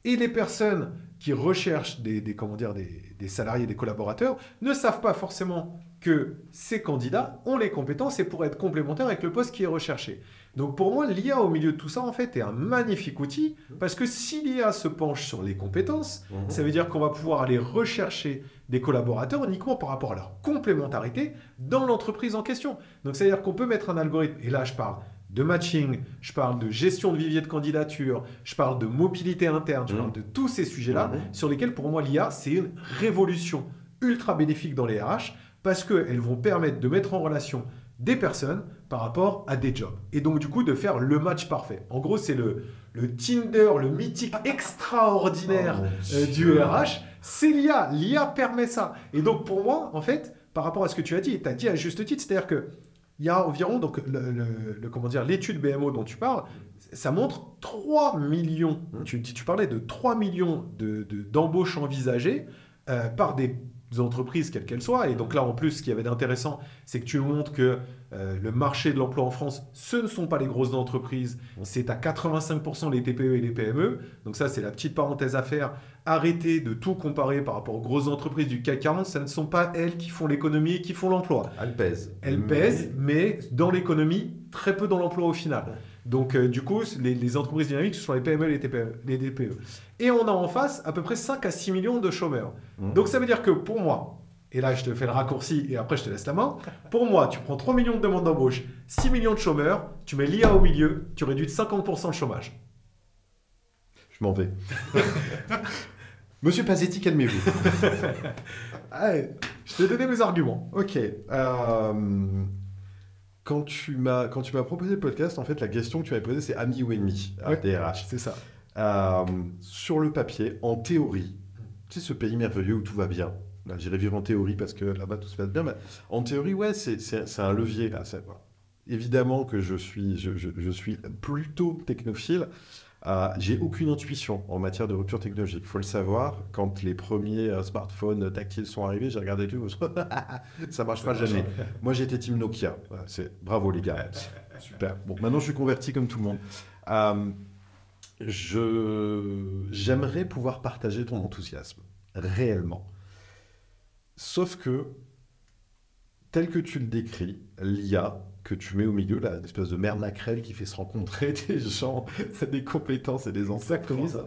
Et les personnes qui recherchent des, comment dire, des, des, salariés, des collaborateurs, ne savent pas forcément que ces candidats ont les compétences et pourraient être complémentaires avec le poste qui est recherché. Donc pour moi, l'IA au milieu de tout ça, en fait, est un magnifique outil parce que si l'IA se penche sur les compétences, mhm. ça veut dire qu'on va pouvoir aller rechercher des collaborateurs uniquement par rapport à leur complémentarité dans l'entreprise en question. Donc c'est-à-dire qu'on peut mettre un algorithme, et là je parle de matching, je parle de gestion de vivier de candidature, je parle de mobilité interne, je mhm. parle de tous ces sujets-là mhm. sur lesquels pour moi l'IA, c'est une révolution ultra bénéfique dans les RH parce qu'elles vont permettre de mettre en relation des personnes par rapport à des jobs. Et donc, du coup, de faire le match parfait. En gros, c'est le, le Tinder, le mythique extraordinaire oh, euh, du RH. C'est l'IA. L'IA permet ça. Et donc, pour moi, en fait, par rapport à ce que tu as dit, tu as dit à juste titre, c'est-à-dire que il y a environ, donc, le, comment dire, l'étude BMO dont tu parles, ça montre 3 millions, tu, tu parlais de 3 millions d'embauches de, envisagées euh, par des entreprises, quelles qu'elles soient. Et donc là, en plus, ce qui y avait d'intéressant, c'est que tu montres que euh, le marché de l'emploi en France, ce ne sont pas les grosses entreprises, c'est à 85% les TPE et les PME. Donc ça, c'est la petite parenthèse à faire. Arrêtez de tout comparer par rapport aux grosses entreprises du CAC 40. Ce ne sont pas elles qui font l'économie et qui font l'emploi. Elles pèsent. Elles pèsent, mais dans l'économie, très peu dans l'emploi au final. Donc, euh, du coup, les, entreprises dynamiques, ce sont les PME et les, TPE, les DPE. Et on a en face à peu près 5 à 6 millions de chômeurs. Mmh. Donc, ça veut dire que pour moi, et là, je te fais le raccourci et après, je te laisse la main. Pour moi, tu prends 3 millions de demandes d'embauche, 6 millions de chômeurs, tu mets l'IA au milieu, tu réduis de 50% le chômage. Je m'en vais. Monsieur Pazetti, calmez-vous. je t'ai donné mes arguments. Ok. Euh, quand tu m'as quand tu m'as proposé le podcast, en fait, la question que tu m'avais posée, c'est ami ou ennemi à DRH. C'est ça. Euh, sur le papier, en théorie, tu sais, ce pays merveilleux où tout va bien. J'irai vivre en théorie parce que là-bas tout se passe bien. Mais en théorie, ouais, c'est un levier. Là. Évidemment que je suis, je, je, suis plutôt technophile. Euh, j'ai aucune intuition en matière de rupture technologique. Il faut le savoir, quand les premiers euh, smartphones tactiles sont arrivés, j'ai regardé tout, ça marche pas jamais. Moi j'étais team Nokia. c'est bravo les gars. Super. Bon, maintenant je suis converti comme tout le monde. Euh, je j'aimerais pouvoir partager ton enthousiasme réellement. Sauf que tel que tu le décris, l'IA que tu mets au milieu, là, une espèce de merde nacrelle qui fait se rencontrer des gens, des compétences et des ça.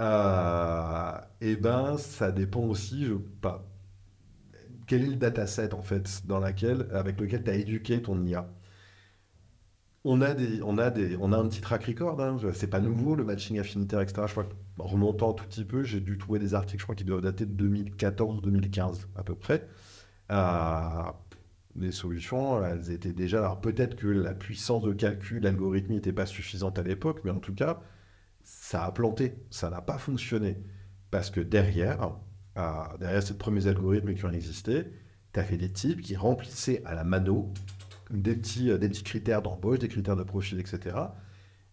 Euh, et eh ben, ça dépend aussi, je pas. Quel est le dataset en fait dans laquelle, avec lequel tu as éduqué ton IA on a, des, on, a des, on a un petit track record, hein. c'est pas nouveau le matching affinitaire, etc. Je crois que, remontant un tout petit peu, j'ai dû trouver des articles, je crois, qui doivent dater de 2014-2015 à peu près. Euh, les solutions, elles étaient déjà. Alors peut-être que la puissance de calcul, l'algorithme n'était pas suffisante à l'époque, mais en tout cas, ça a planté, ça n'a pas fonctionné. Parce que derrière, derrière ces premiers algorithmes qui ont existé, tu as fait des types qui remplissaient à la mano des petits, des petits critères d'embauche, des critères de profil, etc.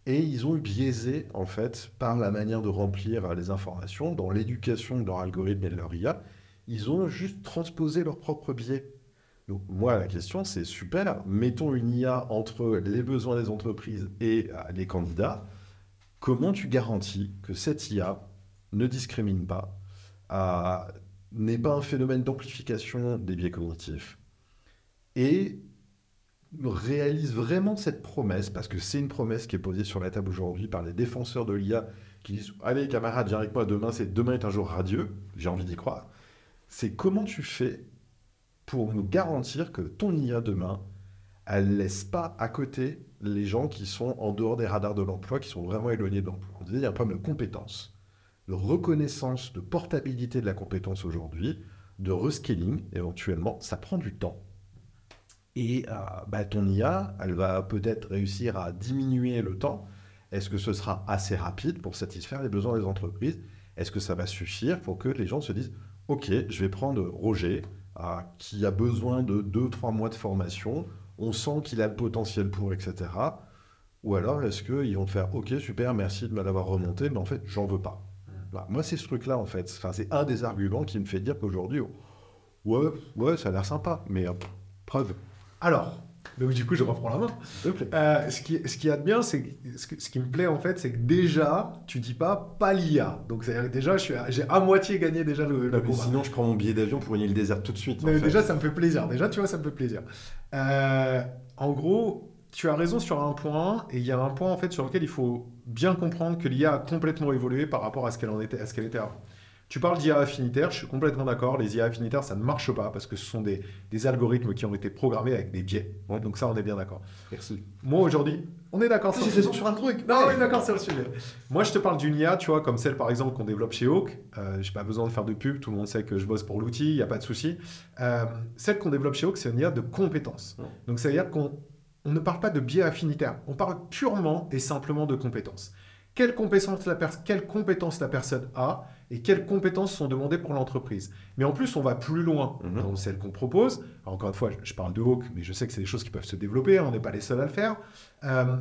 Et ils ont biaisé, en fait, par la manière de remplir les informations, dans l'éducation de leur algorithme et de leur IA, ils ont juste transposé leur propre biais. Moi, la question, c'est super, mettons une IA entre les besoins des entreprises et euh, les candidats. Comment tu garantis que cette IA ne discrimine pas, n'est pas un phénomène d'amplification des biais cognitifs et réalise vraiment cette promesse, parce que c'est une promesse qui est posée sur la table aujourd'hui par les défenseur de l'IA qui disent Allez, camarades, viens avec moi demain, c'est demain est un jour radieux, j'ai envie d'y croire. C'est comment tu fais pour nous garantir que ton IA demain, elle laisse pas à côté les gens qui sont en dehors des radars de l'emploi, qui sont vraiment éloignés de l'emploi. Il y a un problème de compétence, de reconnaissance, de portabilité de la compétence aujourd'hui, de reskilling éventuellement, ça prend du temps. Et euh, bah, ton IA, elle va peut-être réussir à diminuer le temps. Est-ce que ce sera assez rapide pour satisfaire les besoins des entreprises? Est-ce que ça va suffire pour que les gens se disent Ok, je vais prendre Roger, qui a besoin de 2-3 mois de formation, on sent qu'il a le potentiel pour, etc. Ou alors est-ce qu'ils vont faire Ok, super, merci de me l'avoir remonté, mais en fait, j'en veux pas. moi, c'est ce truc-là, en fait. Enfin, c'est un des arguments qui me fait dire qu'aujourd'hui, ouais, ouais, ça a l'air sympa, mais preuve. Alors, donc du coup, je reprends la main. Euh, ce, qui, ce qui a de bien, c'est ce, ce, qui me plaît en fait, c'est que déjà, tu dis pas pas l'IA. Donc déjà, j'ai à moitié gagné déjà le, le Sinon, je prends mon billet d'avion pour une île déserte tout de suite. Mais déjà, ça me fait plaisir. Déjà, tu vois, ça me fait plaisir. Euh, en gros, tu as raison sur un point, et il y a un point en fait sur lequel il faut bien comprendre que l'IA a complètement évolué par rapport à ce qu'elle était, à ce qu'elle était avant. Tu parles d'IA affinitaire, je suis complètement d'accord. Les IA affinitaires, ça ne marche pas parce que ce sont des, algorithmes qui ont été programmés avec des biais. donc ça, on est bien d'accord. Merci. Moi, aujourd'hui, on est d'accord sur, sur un truc. Non, on est d'accord sur le sujet. Moi, je te parle d'une IA, tu vois, comme celle, par exemple, qu'on développe chez Hawk. Euh, je n'ai pas besoin de faire de pub. Tout le monde sait que je bosse pour l'outil. Il n'y a pas de souci. Euh, celle qu'on développe chez Hawk, c'est une IA de compétences. Donc, ça veut dire qu'on ne parle pas de biais affinitaire. On parle purement et simplement de compétences. Quelles compétences la, quelle compétence la personne a et quelles compétences sont demandées pour l'entreprise. Mais en plus, on va plus loin mhm. dans celle qu'on propose. encore une fois, je parle de Hawk, mais je sais que c'est des choses qui peuvent se développer, hein, on n'est pas les seuls à le faire. Euh,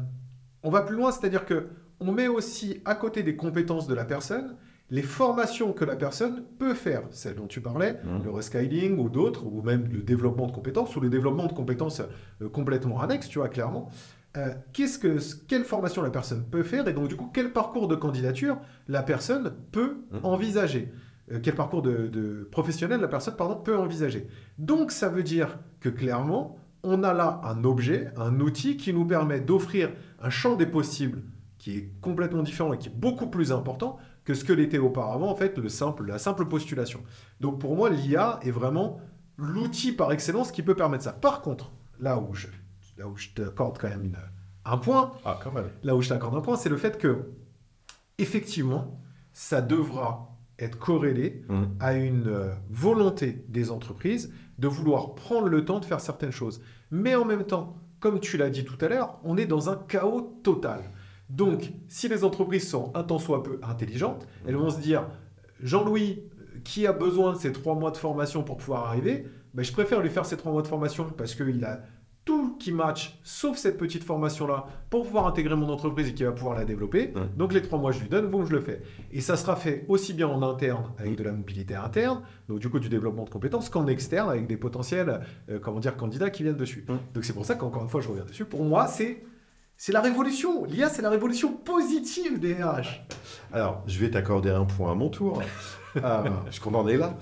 on va plus loin, c'est-à-dire que on met aussi à côté des compétences de la personne les formations que la personne peut faire, celles dont tu parlais, Mhm. le rescaling ou d'autres, ou même le développement de compétences, ou le développement de compétences euh, complètement annexes, tu vois, clairement. Euh, qu'est-ce que, quelle formation la personne peut faire et donc du coup quel parcours de candidature la personne peut Mhm. envisager? Euh, quel parcours de, de professionnel la personne pardon, peut envisager? Donc ça veut dire que clairement on a là un objet un outil qui nous permet d'offrir un champ des possibles qui est complètement différent et qui est beaucoup plus important que ce que l'était auparavant en fait le simple, la simple postulation. Donc pour moi l'IA est vraiment l'outil par excellence qui peut permettre ça. Par contre là où je là où je t'accorde quand même une- un point, Ah, quand même. là où je t'accorde un point, c'est le fait que, effectivement, ça devra être corrélé Mhm. à une euh, volonté des entreprises de vouloir prendre le temps de faire certaines choses. Mais en même temps, comme tu l'as dit tout à l'heure, on est dans un chaos total. Donc, si les entreprises sont un tant soit peu intelligentes, elles vont se dire, Jean-Louis, qui a besoin de ces trois mois de formation pour pouvoir arriver, ben, je préfère lui faire ces trois mois de formation parce qu'il a tout qui match, sauf cette petite formation-là, pour pouvoir intégrer mon entreprise et qui va pouvoir la développer. Ouais. Donc les trois mois, je lui donne, bon, je le fais. Et ça sera fait aussi bien en interne, avec de la mobilité interne, donc du coup du développement de compétences, qu'en externe, avec des potentiels euh, comment dire, candidats qui viennent dessus. Ouais. Donc c'est pour ça qu'encore une fois, je reviens dessus. Pour moi, c'est... C'est la révolution. L'IA, c'est la révolution positive des RH. Alors, je vais t'accorder un point à mon tour, euh, puisqu'on en est là.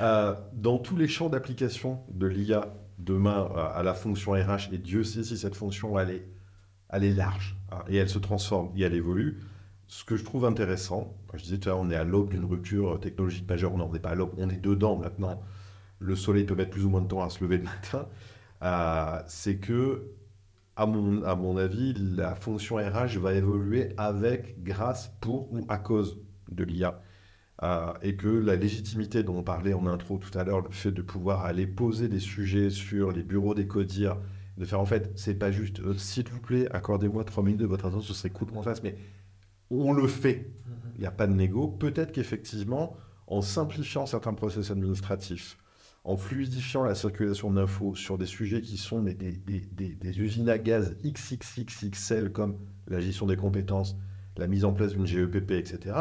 Euh, dans tous les champs d'application de l'IA demain euh, à la fonction RH, et Dieu sait si cette fonction elle est, large hein, et elle se transforme et elle évolue. Ce que je trouve intéressant, je disais tout à l'heure, on est à l'aube d'une rupture technologique majeure, on n'en est pas à l'aube, on est dedans maintenant. Le soleil peut mettre plus ou moins de temps à se lever le matin. Euh, c'est que, à mon avis, la fonction RH va évoluer avec, grâce, pour ou à cause de l'IA. Euh, et que la légitimité dont on parlait en intro tout à l'heure, le fait de pouvoir aller poser des sujets sur les bureaux des codires, de faire en fait, c'est pas juste, euh, s'il vous plaît, accordez-moi trois minutes de votre attention, ce serait cool qu'on fasse, mais on le fait. Il n'y a pas de négo. Peut-être qu'effectivement, en simplifiant certains process administratifs, en fluidifiant la circulation d'infos sur des sujets qui sont des, des- des- des- des usines à gaz XXXXL comme la gestion des compétences, la mise en place d'une GEPP, etc.,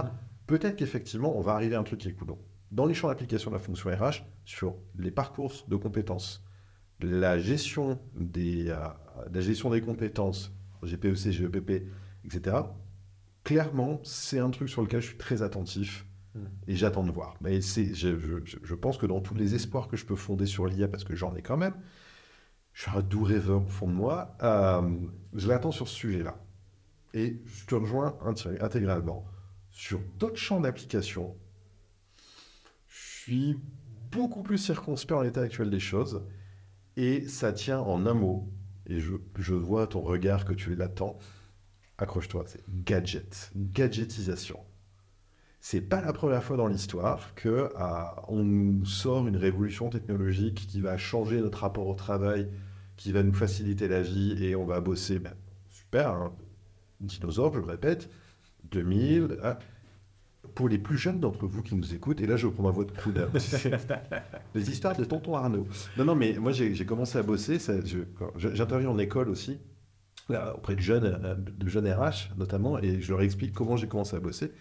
peut-être qu'effectivement, on va arriver à un truc qui est cool. Dans les champs d'application de la fonction RH, sur les parcours de compétences, la gestion des, euh, la gestion des compétences, GPEC, GEPP, etc., clairement, c'est un truc sur lequel je suis très attentif Mm. et j'attends de voir. Mais je, je- je pense que dans tous les espoirs que je peux fonder sur l'IA, parce que j'en ai quand même, je suis un doux rêveur au fond de moi, euh, je l'attends sur ce sujet-là. Et je te rejoins inté- intégralement. Sur d'autres champs d'application, je suis beaucoup plus circonspect en l'état actuel des choses. Et ça tient en un mot. Et je, vois ton regard que tu l'attends. Accroche-toi, c'est gadget, gadgetisation. C'est pas la première fois dans l'histoire que on sort une révolution technologique qui va changer notre rapport au travail, qui va nous faciliter la vie et on va bosser. Ben, super, hein. dinosaure, je le répète, 2000. hein. Pour les plus jeunes d'entre vous qui nous écoutent, et là je prends ma voix de coude, les histoires de tonton Arnaud. Non, non, mais moi j'ai commencé à bosser, j'interviens en école aussi, là, auprès de jeunes, euh, de jeunes RH notamment, et je leur explique comment j'ai commencé à bosser.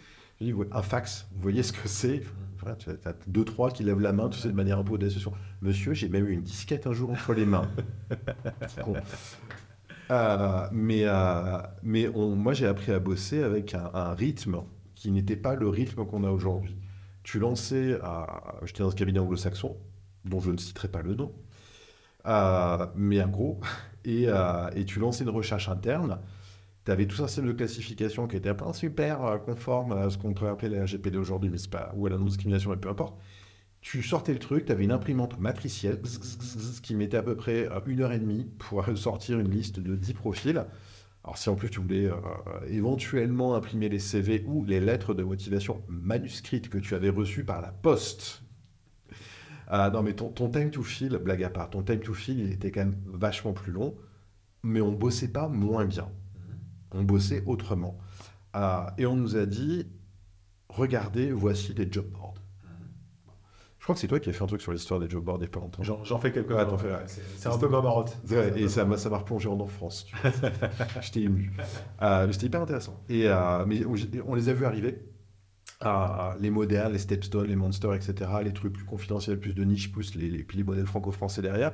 Je dis, un fax, vous voyez ce que c'est? Voilà, Tu as deux, trois qui lèvent la main, tu sais, de manière un peu audacieuse. Monsieur, j'ai même eu une disquette un jour entre les mains. Euh, mais euh, moi, j'ai appris à bosser avec un, rythme qui n'était pas le rythme qu'on a aujourd'hui. Tu lançais, j'étais dans ce cabinet anglo-saxon, dont je ne citerai pas le nom, euh, mais un gros, et, tu lançais une recherche interne. Tu avais tout un système de classification qui était pas super conforme à ce qu'on pourrait appeler la RGPD aujourd'hui, mais c'est pas, ou à la non-discrimination, mais peu importe. Tu sortais le truc, tu avais une imprimante matricielle qui mettait à peu près euh, une heure et demie pour sortir une liste de 10 profils. Alors si en plus tu voulais euh, éventuellement imprimer les CV ou les lettres de motivation manuscrites que tu avais reçues par la poste. Ah non mais ton, ton time to fill, blague à part, ton time to fill il était quand même vachement plus long, mais on bossait pas moins bien. On bossait autrement. Ah, et on nous a dit, regardez, voici les job boards. Je crois que c'est toi qui as fait un truc sur l'histoire des job boards pas longtemps. J'en fais quelques fais, ouais. C'est un peu ma marotte. Ouais, et ça m'a ça m'a replongé en enfance. J'étais ému. Euh, C'était hyper intéressant. Et, euh, mais on, les a vus arriver. les modernes, les Stepstone, les Monsters, etc., les trucs plus confidentiels, plus de niche, plus les, les, puis les modèles franco-français derrière.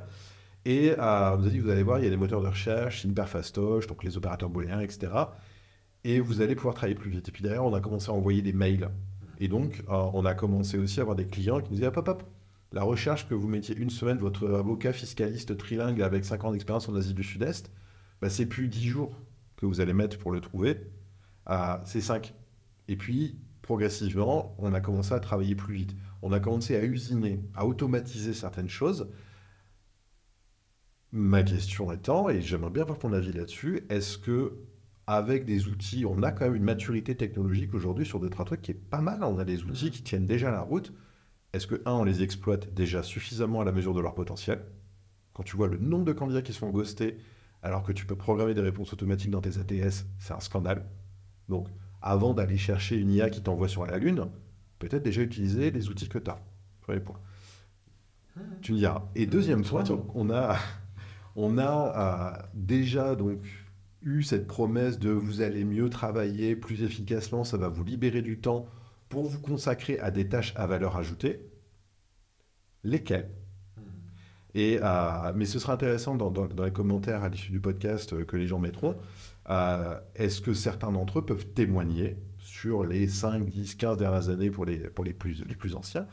Et euh, on nous a dit, vous allez voir, il y a des moteurs de recherche, hyperfastoche, donc les opérateurs booléens, etc. Et vous allez pouvoir travailler plus vite. Et puis derrière, on a commencé à envoyer des mails. Et donc, euh, on a commencé aussi à avoir des clients qui nous disaient, hop, hop, hop, la recherche que vous mettiez une semaine, votre avocat fiscaliste trilingue avec 5 ans d'expérience en Asie du Sud-Est, bah, c'est plus 10 jours que vous allez mettre pour le trouver, c'est 5. Et puis, progressivement, on a commencé à travailler plus vite. On a commencé à usiner, à automatiser certaines choses. Ma question étant, et j'aimerais bien avoir ton avis là-dessus, est-ce que avec des outils, on a quand même une maturité technologique aujourd'hui sur deux trois trucs qui est pas mal. On a des outils qui tiennent déjà la route. Est-ce que un, on les exploite déjà suffisamment à la mesure de leur potentiel? Quand tu vois le nombre de candidats qui se font ghoster alors que tu peux programmer des réponses automatiques dans tes ATS, c'est un scandale. Donc, avant d'aller chercher une IA qui t'envoie sur la Lune, peut-être déjà utiliser les outils que tu as. Premier point. Tu me diras. Et deuxième point, on a, on a euh, déjà donc eu cette promesse de vous allez mieux travailler plus efficacement, ça va vous libérer du temps pour vous consacrer à des tâches à valeur ajoutée. Lesquelles? Et, euh, mais ce sera intéressant dans, dans, les commentaires à l'issue du podcast euh, que les gens mettront. Euh, est-ce que certains d'entre eux peuvent témoigner sur les 5, 10, 15 dernières années pour les, pour les, plus, les plus anciens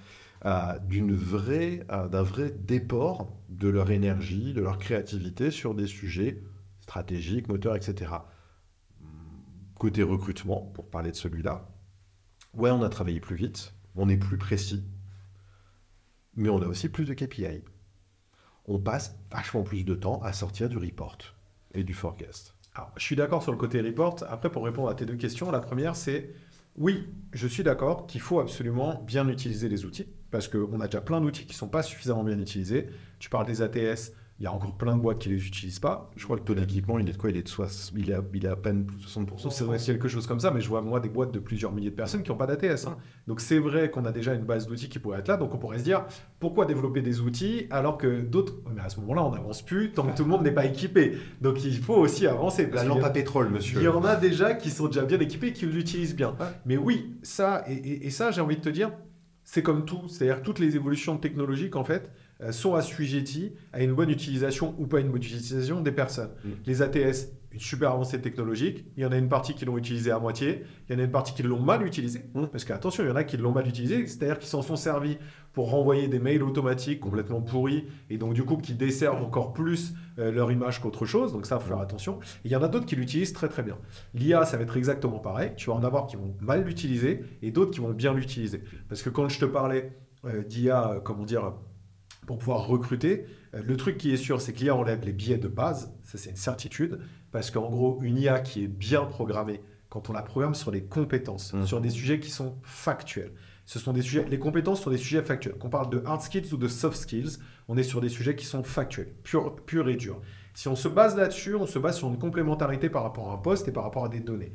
d'une vraie, d'un vrai déport de leur énergie, de leur créativité sur des sujets stratégiques, moteurs, etc. Côté recrutement, pour parler de celui-là, ouais, on a travaillé plus vite, on est plus précis, mais on a aussi plus de KPI on passe vachement plus de temps à sortir du report et du forecast. Alors, je suis d'accord sur le côté report. Après, pour répondre à tes deux questions, la première, c'est oui, je suis d'accord qu'il faut absolument bien utiliser les outils, parce qu'on a déjà plein d'outils qui ne sont pas suffisamment bien utilisés. Tu parles des ATS, il y a encore plein de boîtes qui ne les utilisent pas. Je crois que le taux d'équipement, il est de quoi? Il est, de 60, il, est à, il est à peine 60%. C'est vrai, quelque chose comme ça, mais je vois moi des boîtes de plusieurs milliers de personnes qui n'ont pas d'ATS. Hein. Donc c'est vrai qu'on a déjà une base d'outils qui pourrait être là. Donc on pourrait se dire, pourquoi développer des outils alors que d'autres... Mais à ce moment-là, on n'avance plus tant que tout le monde n'est pas équipé. Donc il faut aussi avancer. La lampe à pétrole, monsieur. Il y en a déjà qui sont déjà bien équipés et qui l'utilisent bien. Mais oui, ça, et, et ça, j'ai envie de te dire, c'est comme tout. C'est-à-dire toutes les évolutions technologiques, en fait, sont assujettis à une bonne utilisation ou pas une bonne utilisation des personnes. Mm. Les ATS, une super avancée technologique, il y en a une partie qui l'ont utilisé à moitié, il y en a une partie qui l'ont mal utilisé, mm. parce qu'attention, il y en a qui l'ont mal utilisé, c'est-à-dire qu'ils s'en sont servis pour renvoyer des mails automatiques complètement pourris, et donc du coup qui desservent encore plus euh, leur image qu'autre chose, donc ça, il faut faire mm. attention. Et il y en a d'autres qui l'utilisent très très bien. L'IA, ça va être exactement pareil, tu vas en avoir qui vont mal l'utiliser, et d'autres qui vont bien l'utiliser. Parce que quand je te parlais euh, d'IA, comment dire, pour pouvoir recruter. Euh, le truc qui est sûr, c'est que l'IA enlève les biais de base, ça c'est une certitude, parce qu'en gros, une IA qui est bien programmée, quand on la programme sur les compétences, mmh. sur des sujets qui sont factuels, ce sont des sujets, les compétences sont des sujets factuels. Qu'on parle de hard skills ou de soft skills, on est sur des sujets qui sont factuels, purs pur et durs. Si on se base là-dessus, on se base sur une complémentarité par rapport à un poste et par rapport à des données.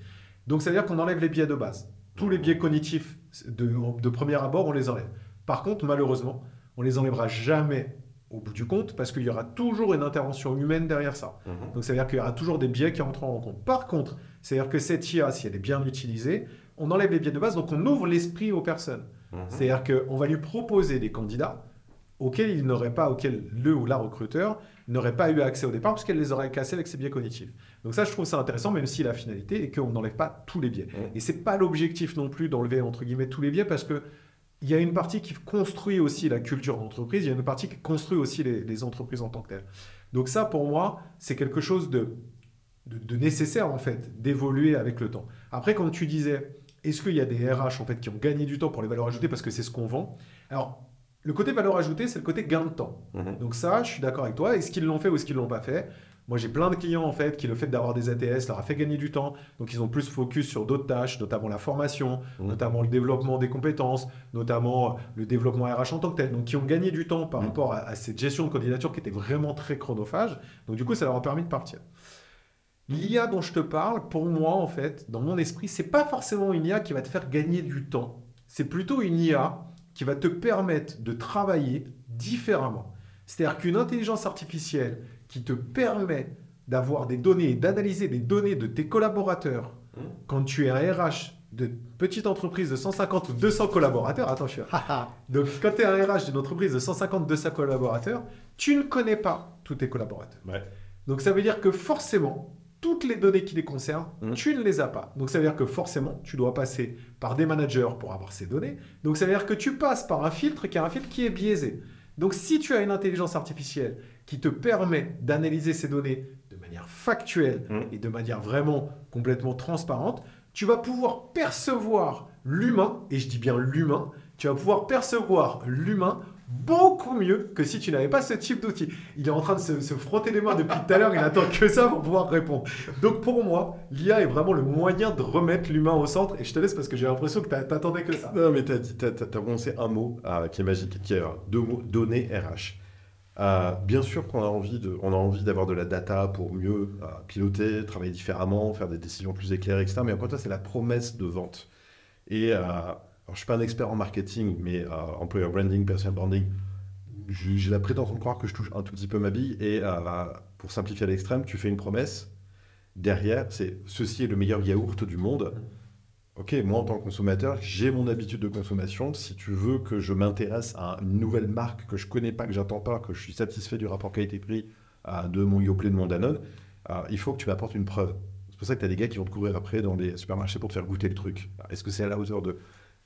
Donc, ça veut dire qu'on enlève les biais de base. Tous les biais cognitifs de, de premier abord, on les enlève. Par contre, malheureusement, on les enlèvera jamais au bout du compte parce qu'il y aura toujours une intervention humaine derrière ça. Mhm. Donc, ça veut dire qu'il y aura toujours des biais qui entreront en compte. Par contre, c'est-à-dire que cette IA, si elle est bien utilisée, on enlève les biais de base, donc on ouvre l'esprit aux personnes. Mhm. C'est-à-dire qu'on va lui proposer des candidats auxquels il n'aurait pas, auxquels le ou la recruteur n'aurait pas eu accès au départ, parce qu'elle les aurait cassés avec ses biais cognitifs. Donc ça, je trouve ça intéressant, même si la finalité est qu'on n'enlève pas tous les biais. Et mhm. Et c'est pas l'objectif non plus d'enlever entre guillemets tous les biais, parce que il y a une partie qui construit aussi la culture d'entreprise, il y a une partie qui construit aussi les, entreprises en tant que telles. Donc ça, pour moi, c'est quelque chose de, de, nécessaire, en fait, d'évoluer avec le temps. Après, quand tu disais, est-ce qu'il y a des RH, en fait, qui ont gagné du temps pour les valeurs ajoutées parce que c'est ce qu'on vend? Alors, le côté valeur ajoutée, c'est le côté gain de temps. Mhm. Donc ça, je suis d'accord avec toi. Est-ce qu'ils l'ont fait ou est-ce qu'ils ne l'ont pas fait? Moi, j'ai plein de clients en fait qui le fait d'avoir des ATS leur a fait gagner du temps. Donc, ils ont plus focus sur d'autres tâches, notamment la formation, mmh. notamment le développement des compétences, notamment le développement RH en tant que tel. Donc, qui ont gagné du temps par mmh. rapport à, cette gestion de candidature qui était vraiment très chronophage. Donc, du coup, ça leur a permis de partir. L'IA dont je te parle, pour moi, en fait, dans mon esprit, c'est pas forcément une IA qui va te faire gagner du temps. C'est plutôt une IA qui va te permettre de travailler différemment. C'est-à-dire qu'une intelligence artificielle qui te permet d'avoir des données et d'analyser les données de tes collaborateurs mmh. quand tu es un RH de petite entreprise de 150 ou 200 collaborateurs, attention, donc quand tu es un RH d'une entreprise de 150 200 collaborateurs, tu ne connais pas tous tes collaborateurs. Ouais. Donc ça veut dire que forcément, toutes les données qui les concernent, Mhm. tu ne les as pas. Donc ça veut dire que forcément, tu dois passer par des managers pour avoir ces données. Donc ça veut dire que tu passes par un filtre qui est un filtre qui est biaisé. Donc si tu as une intelligence artificielle qui te permet d'analyser ces données de manière factuelle Mhm. et de manière vraiment complètement transparente, tu vas pouvoir percevoir l'humain, et je dis bien l'humain, tu vas pouvoir percevoir l'humain beaucoup mieux que si tu n'avais pas ce type d'outil. Il est en train de se, se frotter les mains depuis tout à l'heure, il attend que ça pour pouvoir répondre. Donc pour moi, l'IA est vraiment le moyen de remettre l'humain au centre, et je te laisse parce que j'ai l'impression que t'a- t'attendais que ça. Non, mais tu as, prononcé un mot euh, qui est magique, qui est euh, deux mots, données RH. Euh, bien sûr qu'on a envie d'avoir de la data pour mieux piloter, travailler différemment, faire des décisions plus éclairées, etc. Mais encore fois, c'est la promesse de vente. Et alors, je suis pas un expert en marketing, mais euh, employer branding, personal branding, j'ai la prétention de croire que je touche un tout petit peu ma bille. Et euh, pour simplifier à l'extrême, tu fais une promesse. Derrière, c'est ceci est le meilleur yaourt du monde. Ok, moi en tant que consommateur, j'ai mon habitude de consommation. Si tu veux que je m'intéresse à une nouvelle marque que je connais pas, que j'attends pas, que je suis satisfait du rapport qualité-prix euh, de mon Yoplait, de mon Danone, il faut que tu m'apportes une preuve. C'est pour ça que tu as des gars qui vont te courir après dans les supermarchés pour te faire goûter le truc. Est-ce que c'est à la hauteur de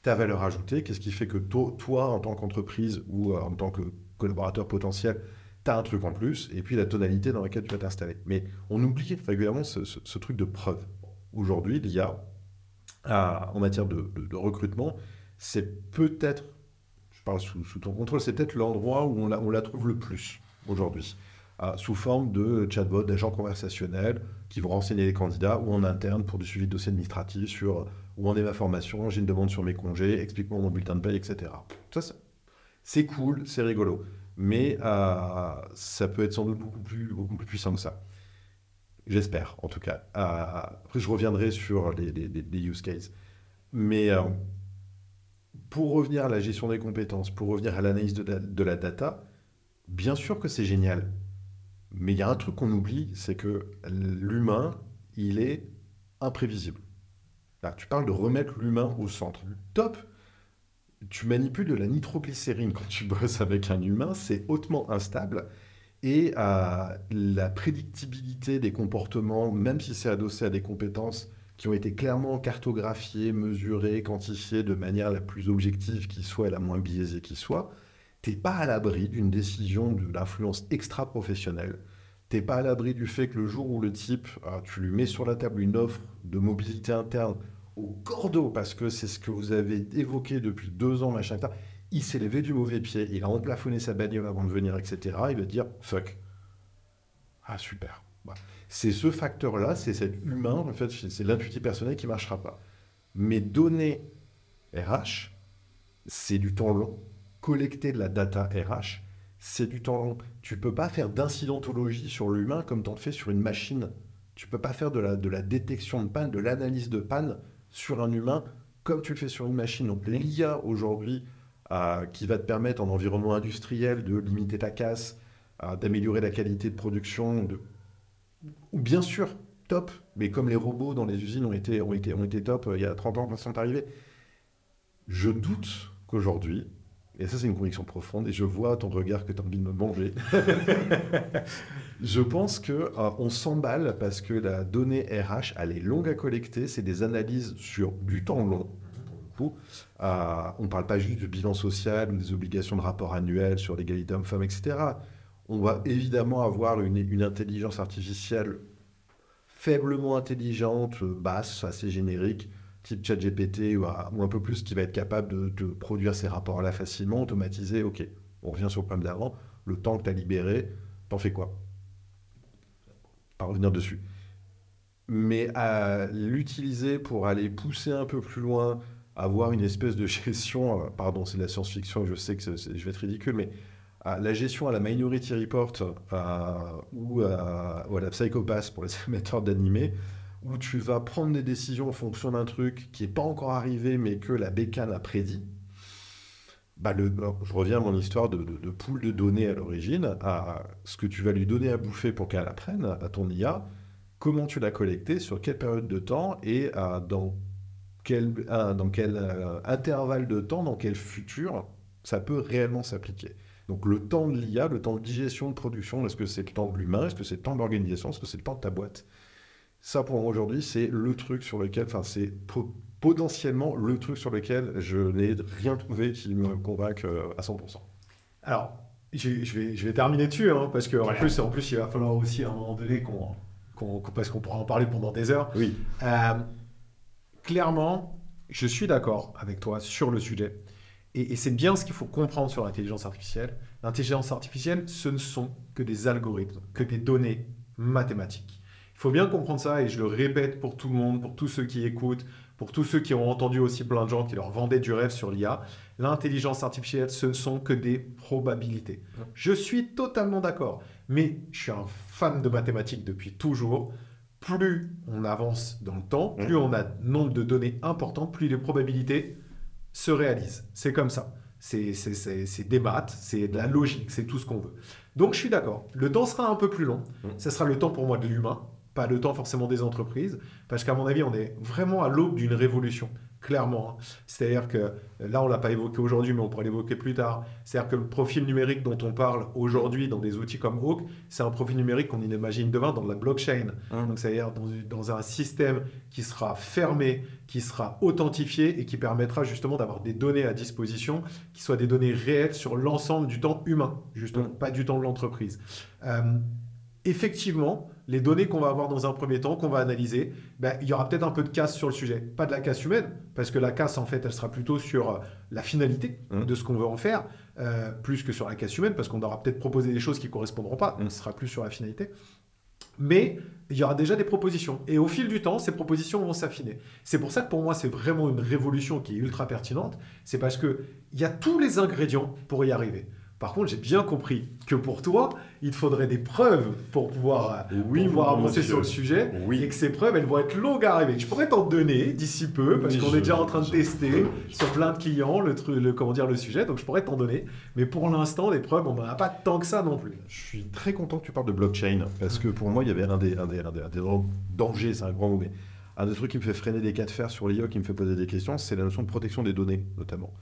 ta valeur ajoutée Qu'est-ce qui fait que to- toi, en tant qu'entreprise ou euh, en tant que collaborateur potentiel, tu as un truc en plus Et puis la tonalité dans laquelle tu vas t'installer. Mais on oublie régulièrement ce, truc de preuve. Aujourd'hui, l'IA, à- en matière de, recrutement, c'est peut-être, je parle sous, ton contrôle, c'est peut-être l'endroit où on la trouve le plus aujourd'hui, Sous forme de chatbot, d'agents conversationnels qui vont renseigner les candidats ou en interne pour du suivi de dossier administratif sur où en est ma formation, j'ai une demande sur mes congés, explique-moi mon bulletin de paye, etc. Ça, c'est- cool, c'est rigolo, mais euh, ça peut être sans doute beaucoup plus, beaucoup plus puissant que ça. J'espère, en tout cas. Euh, après, je reviendrai sur les, use cases. Mais euh, pour revenir à la gestion des compétences, pour revenir à l'analyse de la, de la data, bien sûr que c'est génial. Mais il y a un truc qu'on oublie, c'est que l'humain, il est imprévisible. Là, tu parles de remettre l'humain au centre. Top Tu manipules de la nitroglycérine quand tu bosses avec un humain, c'est hautement instable. Et euh, la prédictibilité des comportements, même si c'est adossé à des compétences qui ont été clairement cartographiées, mesurées, quantifiées de manière la plus objective qui soit et la moins biaisée qui soit, t'es pas à l'abri d'une décision de l'influence extra-professionnelle. T'es pas à l'abri du fait que le jour où le type, euh, tu lui mets sur la table une offre de mobilité interne au cordeau, parce que c'est ce que vous avez évoqué depuis deux ans, machin, etc., il s'est levé du mauvais pied, il a emplafonné sa bagnole avant de venir, etc. Il va dire fuck. Ah super. Voilà. C'est ce facteur-là, c'est cet humain, en fait, c'est c'est l'intuitif personnel qui ne marchera pas. Mais donner RH, c'est du temps long. Collecter de la data RH, c'est du temps long. Tu peux pas faire d'incidentologie sur l'humain comme tu en fais sur une machine. Tu peux pas faire de la, de la détection de panne, de l'analyse de panne sur un humain comme tu le fais sur une machine. Donc l'IA aujourd'hui, euh, qui va te permettre en environnement industriel de limiter ta casse, euh, d'améliorer la qualité de production, de... ou bien sûr, top, mais comme les robots dans les usines ont été, ont été, ont été top euh, il y a 30 ans quand ils sont arrivés, je doute qu'aujourd'hui, et ça c'est une conviction profonde, et je vois ton regard que tu as envie de me manger, je pense que euh, on s'emballe parce que la donnée RH, elle est longue à collecter, c'est des analyses sur du temps long. pour le coup. Euh, on ne parle pas juste du bilan social ou des obligations de rapport annuel sur l'égalité homme-femme, etc. On va évidemment avoir une, une intelligence artificielle faiblement intelligente, basse, assez générique, type ChatGPT ou, ou un peu plus, qui va être capable de, produire ces rapports-là facilement, automatisé. Ok, on revient sur le problème d'avant. Le temps que tu as libéré, t'en fais quoi? Pas revenir dessus. Mais à l'utiliser pour aller pousser un peu plus loin, avoir une espèce de gestion, euh, pardon, c'est de la science-fiction, je sais que je vais être ridicule, mais euh, la gestion à la Minority Report euh, ou, à, à la Psychopath pour les amateurs d'animé, où tu vas prendre des décisions en fonction d'un truc qui n'est pas encore arrivé, mais que la bécane a prédit. Bah le, je reviens à mon histoire de, de, de pool de données à l'origine, à ce que tu vas lui donner à bouffer pour qu'elle apprenne, à ton IA, comment tu l'as collecté, sur quelle période de temps et dans quel, euh, intervalle de temps, dans quel futur ça peut réellement s'appliquer. Donc le temps de l'IA, le temps de digestion, de production, est-ce que c'est le temps de l'humain, est-ce que c'est le temps de l'organisation, est-ce que c'est le temps de ta boîte? Ça pour moi aujourd'hui, c'est le truc sur lequel, enfin c'est potentiellement le truc sur lequel je n'ai rien trouvé qui me convainque euh, à 100%. Alors, je vais, je vais terminer dessus, hein, parce qu'en plus, en plus, il va falloir aussi à un moment donné qu'on, parce qu'on pourra en parler pendant des heures. Oui. Euh, clairement, je suis d'accord avec toi sur le sujet. Et, c'est bien ce qu'il faut comprendre sur l'intelligence artificielle. L'intelligence artificielle, ce ne sont que des algorithmes, que des données mathématiques. Il faut bien comprendre ça, et je le répète pour tout le monde, pour tous ceux qui écoutent, pour tous ceux qui ont entendu aussi plein de gens qui leur vendaient du rêve sur l'IA. L'intelligence artificielle, ce ne sont que des probabilités. Je suis totalement d'accord, mais je suis un fan de mathématiques depuis toujours plus on avance dans le temps, plus on a nombre de données importantes, plus les probabilités se réalise. C'est comme ça. C'est des maths, c'est de la logique, c'est tout ce qu'on veut. Donc je suis d'accord. Le temps sera un peu plus long. Mmh. Ce sera le temps pour moi de l'humain, pas le temps forcément des entreprises, parce qu'à mon avis, on est vraiment à l'aube d'une révolution clairement. Hein. C'est-à-dire que là, on ne l'a pas évoqué aujourd'hui, mais on pourrait l'évoquer plus tard. C'est-à-dire que le profil numérique dont on parle aujourd'hui dans des outils comme Hawk, c'est un profil numérique qu'on imagine demain dans la blockchain. Mmh. Donc, c'est-à-dire dans, dans, un système qui sera fermé, qui sera authentifié et qui permettra justement d'avoir des données à disposition qui soient des données réelles sur l'ensemble du temps humain, justement, mmh. pas du temps de l'entreprise. Euh, effectivement, les données qu'on va avoir dans un premier temps, qu'on va analyser, ben, il y aura peut-être un peu de casse sur le sujet. Pas de la casse humaine, parce que la casse, en fait, elle sera plutôt sur euh, la finalité mmh. de ce qu'on veut en faire, euh, plus que sur la casse humaine, parce qu'on aura peut-être proposé des choses qui ne correspondront pas, mmh. ce sera plus sur la finalité. Mais il y aura déjà des propositions. Et au fil du temps, ces propositions vont s'affiner. C'est pour ça que pour moi, c'est vraiment une révolution qui est ultra pertinente. C'est parce qu'il y a tous les ingrédients pour y arriver. Par contre, j'ai bien compris que pour toi, il te faudrait des preuves pour pouvoir, euh, oui, avancer sur le sujet oui. et que ces preuves, elles vont être longues à arriver. Je pourrais t'en donner d'ici peu parce qu'on est déjà en train de tester sur plein de clients le, le, comment dire, le sujet, donc je pourrais t'en donner. Mais pour l'instant, des preuves, on n'en a pas tant que ça non plus. Je suis très content que tu parles de blockchain parce que pour moi, il y avait un des, un des, un des, dangers, c'est un grand mot, mais un des trucs qui me fait freiner des cas de fer sur l'IA, qui me fait poser des questions, c'est la notion de protection des données, notamment.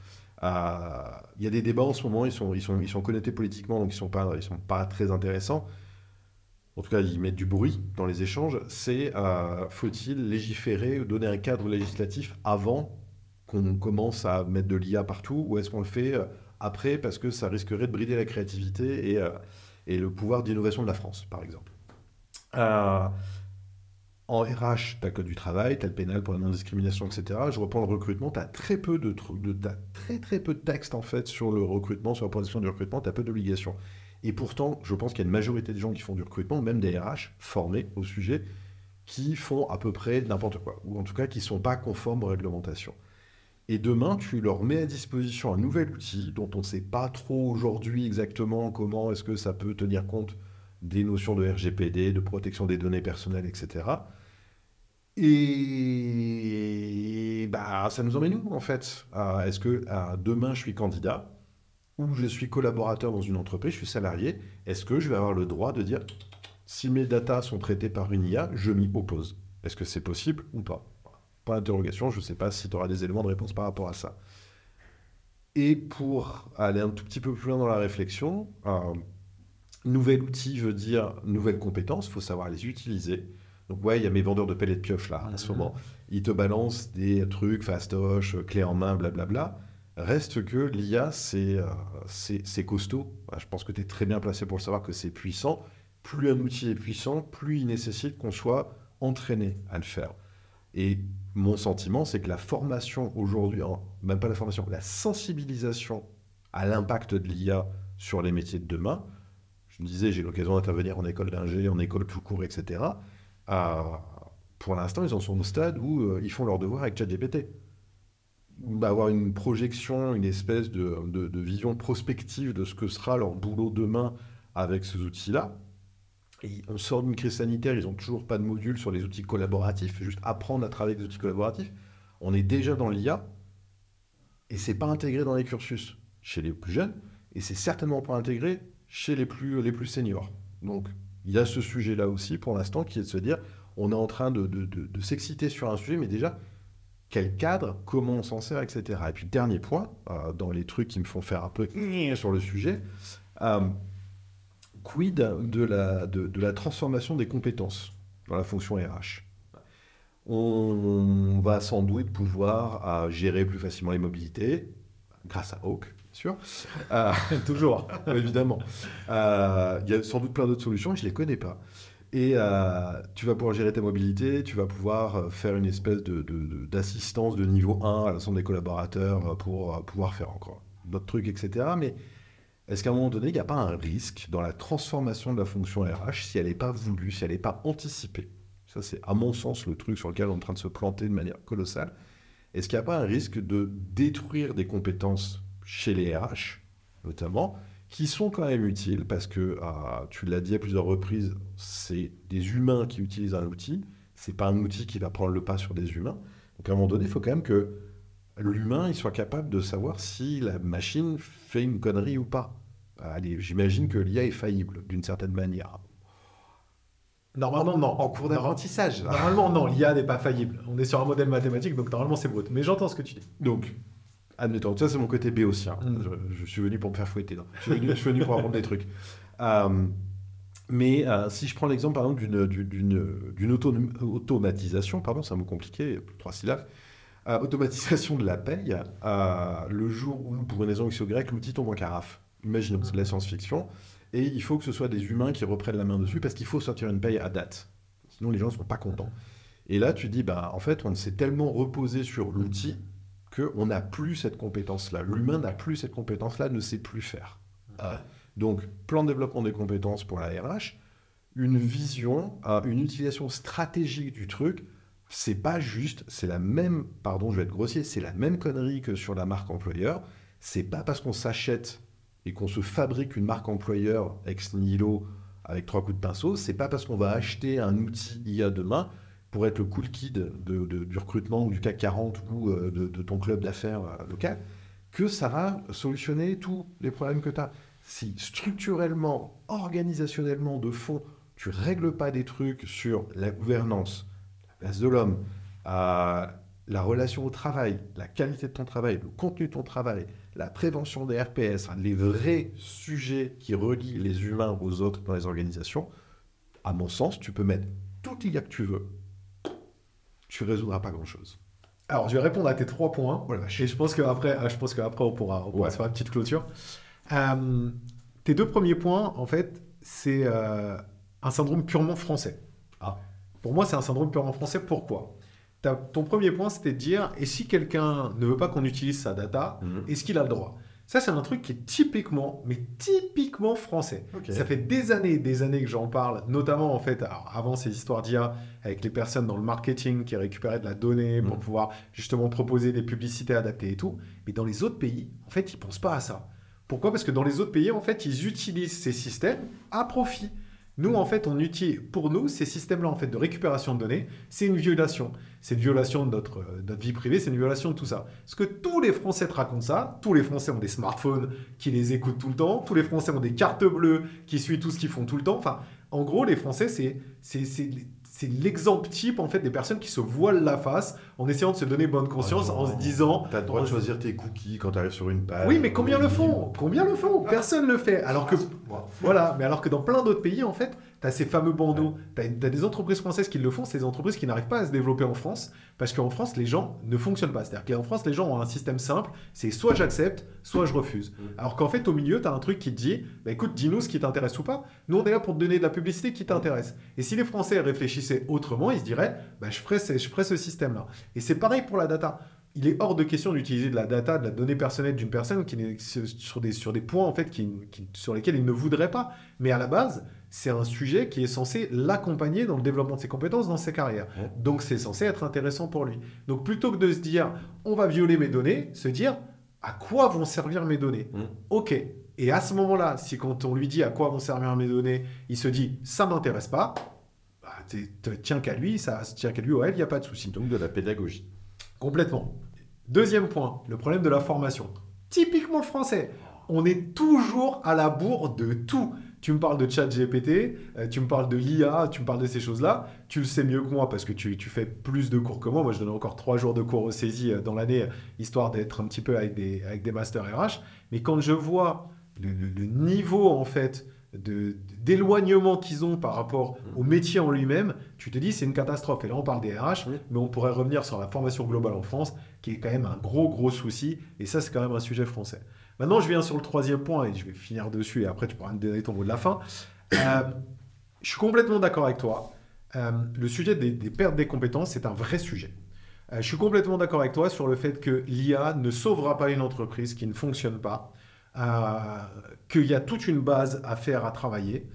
Il y a des débats en ce moment, ils sont, ils sont, ils sont connectés politiquement, donc ils ne sont, pas, sont pas très intéressants. En tout cas, ils mettent du bruit dans les échanges. C'est euh, faut-il légiférer ou donner un cadre législatif avant qu'on commence à mettre de l'IA partout ou est-ce qu'on le fait euh, après parce que ça risquerait de brider la créativité et, euh, et le pouvoir d'innovation de la France, par exemple? En RH, tu as que du travail, tu as le pénal pour la non-discrimination, etc. Je reprends le recrutement, tu as très peu de, de très très peu de textes en fait sur le recrutement, sur la position du recrutement, tu as peu d'obligations. Et pourtant, je pense qu'il y a une majorité de gens qui font du recrutement, même des RH formés au sujet, qui font à peu près n'importe quoi, ou en tout cas qui ne sont pas conformes aux réglementations. Et demain, tu leur mets à disposition un nouvel outil dont on ne sait pas trop aujourd'hui exactement comment est-ce que ça peut tenir compte des notions de RGPD, de protection des données personnelles, etc. Et bah, ça nous emmène où en fait? Est-ce que demain je suis candidat ou je suis collaborateur dans une entreprise, je suis salarié Est-ce que je vais avoir le droit de dire si mes datas sont traitées par une IA, je m'y oppose? Est-ce que c'est possible ou pas? Point d'interrogation, je ne sais pas si tu auras des éléments de réponse par rapport à ça. Et pour aller un tout petit peu plus loin dans la réflexion, Nouvel outil veut dire nouvelles compétences, il faut savoir les utiliser. Donc ouais, il y a mes vendeurs de pellets de pioche là, en ce moment. Ils te balancent des trucs fastoche, clé en main, blablabla. Reste que l'IA, euh, c'est costaud. Je pense que tu es très bien placé pour le savoir que c'est puissant. Plus un outil est puissant, plus il nécessite qu'on soit entraîné à le faire. Et mon sentiment, c'est que la formation aujourd'hui, même pas la formation, la sensibilisation à l'impact de l'IA sur les métiers de demain, je me disais, j'ai l'occasion d'intervenir en école d'ingé, en école tout court, etc. Pour l'instant, ils en sont au stade où euh, ils font leur devoir avec ChatGPT. Avoir une projection, une espèce de, vision prospective de ce que sera leur boulot demain avec ces outils-là. Et on sort d'une crise sanitaire, ils n'ont toujours pas de module sur les outils collaboratifs, juste apprendre à travailler avec des outils collaboratifs. On est déjà dans l'IA et c'est pas intégré dans les cursus chez les plus jeunes et c'est certainement pas intégré chez les plus, les plus seniors. Donc, il y a ce sujet-là aussi, pour l'instant, qui est de se dire, on est en train de, de, s'exciter sur un sujet, mais déjà, quel cadre, comment on s'en sert, etc. Et puis dernier point, euh, dans les trucs qui me font faire un peu sur le sujet, euh, quid de la, de, de la transformation des compétences dans la fonction RH on va sans doute pouvoir euh, gérer plus facilement les mobilités, grâce à Hawk, sûr. Euh, Toujours. évidemment. Euh, il y a sans doute plein d'autres solutions, je ne les connais pas. Et tu vas pouvoir gérer ta mobilité, tu vas pouvoir faire une espèce d'assistance de, de, niveau 1 à l'ensemble des collaborateurs pour pouvoir faire encore d'autres trucs, etc. Mais est-ce qu'à un moment donné, il n'y a pas un risque dans la transformation de la fonction RH si elle n'est pas voulue, si elle n'est pas anticipée? Ça, c'est à mon sens le truc sur lequel on est en train de se planter de manière colossale. Est-ce qu'il n'y a pas un risque de détruire des compétences chez les RH, notamment, qui sont quand même utiles parce que, ah, tu l'as dit à plusieurs reprises, c'est des humains qui utilisent un outil, c'est pas un outil qui va prendre le pas sur des humains. Donc à un moment donné, il faut quand même que l'humain il soit capable de savoir si la machine fait une connerie ou pas. Allez, j'imagine que l'IA est faillible d'une certaine manière. Normalement, non. En cours d'apprentissage. Normalement, non. L'IA n'est pas faillible. On est sur un modèle mathématique, donc normalement, c'est brut. Mais j'entends ce que tu dis. Donc, admettons, ça, c'est mon côté béotien. Mm. Je, suis venu pour me faire fouetter. Je, suis venu, pour apprendre des trucs. Euh, mais euh, si je prends l'exemple, par exemple, d'une automatisation, pardon, c'est un mot compliqué, trois syllabes, euh, automatisation de la paye, le jour où, pour une raison X ou Y, l'outil tombe en carafe. Imaginons, c'est de la science-fiction et il faut que ce soit des humains qui reprennent la main dessus parce qu'il faut sortir une paye à date. Sinon, les gens ne sont pas contents. Et là, tu dis, bah, en fait, on s'est tellement reposé sur l'outil qu'on n'a plus cette compétence-là. L'humain n'a plus cette compétence-là, ne sait plus faire. Euh, donc, plan de développement des compétences pour la RH, une vision, euh, une utilisation stratégique du truc, c'est pas juste, c'est la même, pardon, je vais être grossier, c'est la même connerie que sur la marque employeur. C'est pas parce qu'on s'achète et qu'on se fabrique une marque employeur ex nihilo avec trois coups de pinceau, c'est pas parce qu'on va acheter un outil IA demain pour être le cool kid du recrutement ou du CAC 40 ou euh, de, ton club d'affaires euh, local que ça va solutionner tous les problèmes que tu as. Si structurellement, organisationnellement, de fond, tu règles pas des trucs sur la gouvernance, la place de l'homme, euh, la relation au travail, la qualité de ton travail, le contenu de ton travail, la prévention des RPS, les vrais sujets qui relient les humains aux autres dans les organisations, à mon sens, tu peux mettre tout l'IA que tu veux. Tu ne résoudras pas grand-chose. Alors, je vais répondre à tes trois points. Voilà, et je pense qu'après, je pense qu'après on pourra, on se faire une petite clôture. Euh, tes deux premiers points, en fait, c'est euh, un syndrome purement français. Ah. Pour moi, c'est un syndrome purement français. Pourquoi? Ton premier point, c'était de dire, et si quelqu'un ne veut pas qu'on utilise sa data, mhm. est-ce qu'il a le droit? Ça, c'est un truc qui est typiquement, mais typiquement français. Ça fait des années et des années que j'en parle, notamment en fait, avant ces histoires d'IA, avec les personnes dans le marketing qui récupéraient de la donnée pour mhm. pouvoir justement proposer des publicités adaptées et tout. Mais dans les autres pays, en fait, ils pensent pas à ça. Pourquoi? Parce que dans les autres pays, en fait, ils utilisent ces systèmes à profit. Nous, en fait, on utilise, pour nous, ces systèmes-là en fait, de récupération de données, c'est une violation. C'est une violation de notre, euh, notre vie privée, c'est une violation de tout ça. Parce que tous les Français te racontent ça, tous les Français ont des smartphones qui les écoutent tout le temps, tous les Français ont des cartes bleues qui suivent tout ce qu'ils font tout le temps. Enfin, en gros, les Français, c'est c'est l'exemple type en fait des personnes qui se voilent la face en essayant de se donner bonne conscience en se disant tu as le droit de choisir tes cookies quand tu arrives sur une page. Oui mais combien le font? Combien le font? Personne le fait. Alors que voilà mais alors que dans plein d'autres pays en fait tu as ces fameux bandeaux, tu as, des entreprises françaises qui le font, c'est des entreprises qui n'arrivent pas à se développer en France, parce qu'en France, les gens ne fonctionnent pas. C'est-à-dire qu'en France, les gens ont un système simple, c'est soit j'accepte, soit je refuse. Alors qu'en fait, au milieu, tu as un truc qui te dit, bah, écoute, dis-nous ce qui t'intéresse ou pas. Nous, on est là pour te donner de la publicité qui t'intéresse. Et si les Français réfléchissaient autrement, ils se diraient, bah, je ferai, je ferai ce système-là. Et c'est pareil pour la data il est hors de question d'utiliser de la data, de la donnée personnelle d'une personne qui sur des, sur des points en fait qui, sur lesquels il ne voudrait pas. Mais à la base, c'est un sujet qui est censé l'accompagner dans le développement de ses compétences, dans ses carrières. Donc c'est censé être intéressant pour lui. Donc plutôt que de se dire on va violer mes données, se dire à quoi vont servir mes données Ok. Et à ce moment-là, si quand on lui dit à quoi vont servir mes données, il se dit ça m'intéresse pas, bah, tiens qu'à lui, ça tient qu'à lui ou elle, il n'y a pas de souci. Donc de la pédagogie. Complètement. Deuxième point, le problème de la formation. Typiquement français. On est toujours à la bourre de tout. Tu me parles de chat GPT, euh, tu me parles de l'IA, tu me parles de ces choses-là. Tu le sais mieux que moi parce que tu, tu, fais plus de cours que moi. Moi, je donne encore trois jours de cours au saisie euh, dans l'année, histoire d'être un petit peu avec des, avec des masters RH. Mais quand je vois le, le, niveau, en fait, d'éloignement qu'ils ont par rapport au métier en lui-même, tu te dis c'est une catastrophe. Et là, on parle des RH, mais on pourrait revenir sur la formation globale en France, qui est quand même un gros, gros souci. Et ça, c'est quand même un sujet français. Maintenant, je viens sur le troisième point et je vais finir dessus et après tu pourras me donner ton mot de la fin. Euh, je suis complètement d'accord avec toi. Euh, le sujet des, pertes des compétences, c'est un vrai sujet. Euh, je suis complètement d'accord avec toi sur le fait que l'IA ne sauvera pas une entreprise qui ne fonctionne pas, qu'il y a toute une base à faire, à travailler.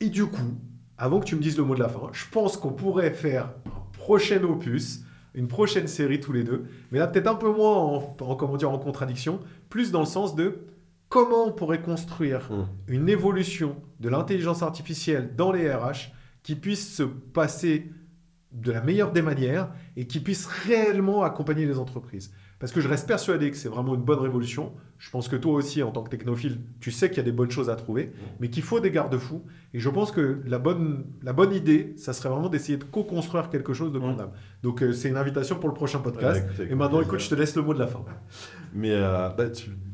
Et du coup, avant que tu me dises le mot de la fin, je pense qu'on pourrait faire un prochain opus une prochaine série tous les deux. Mais là, peut-être un peu moins en, comment dire, en contradiction, plus dans le sens de comment on pourrait construire mmh. une évolution de l'intelligence artificielle dans les RH qui puisse se passer de la meilleure des manières et qui puisse réellement accompagner les entreprises. Parce que je reste persuadé que c'est vraiment une bonne révolution. Je pense que toi aussi, en tant que technophile, tu sais qu'il y a des bonnes choses à trouver, mais qu'il faut des garde-fous. Et je pense que la bonne, la bonne idée, ça serait vraiment d'essayer de co-construire quelque chose de condamnable. Donc, euh, c'est une invitation pour le prochain podcast. et maintenant, écoute, je te laisse le mot de la fin. Mais euh, bah,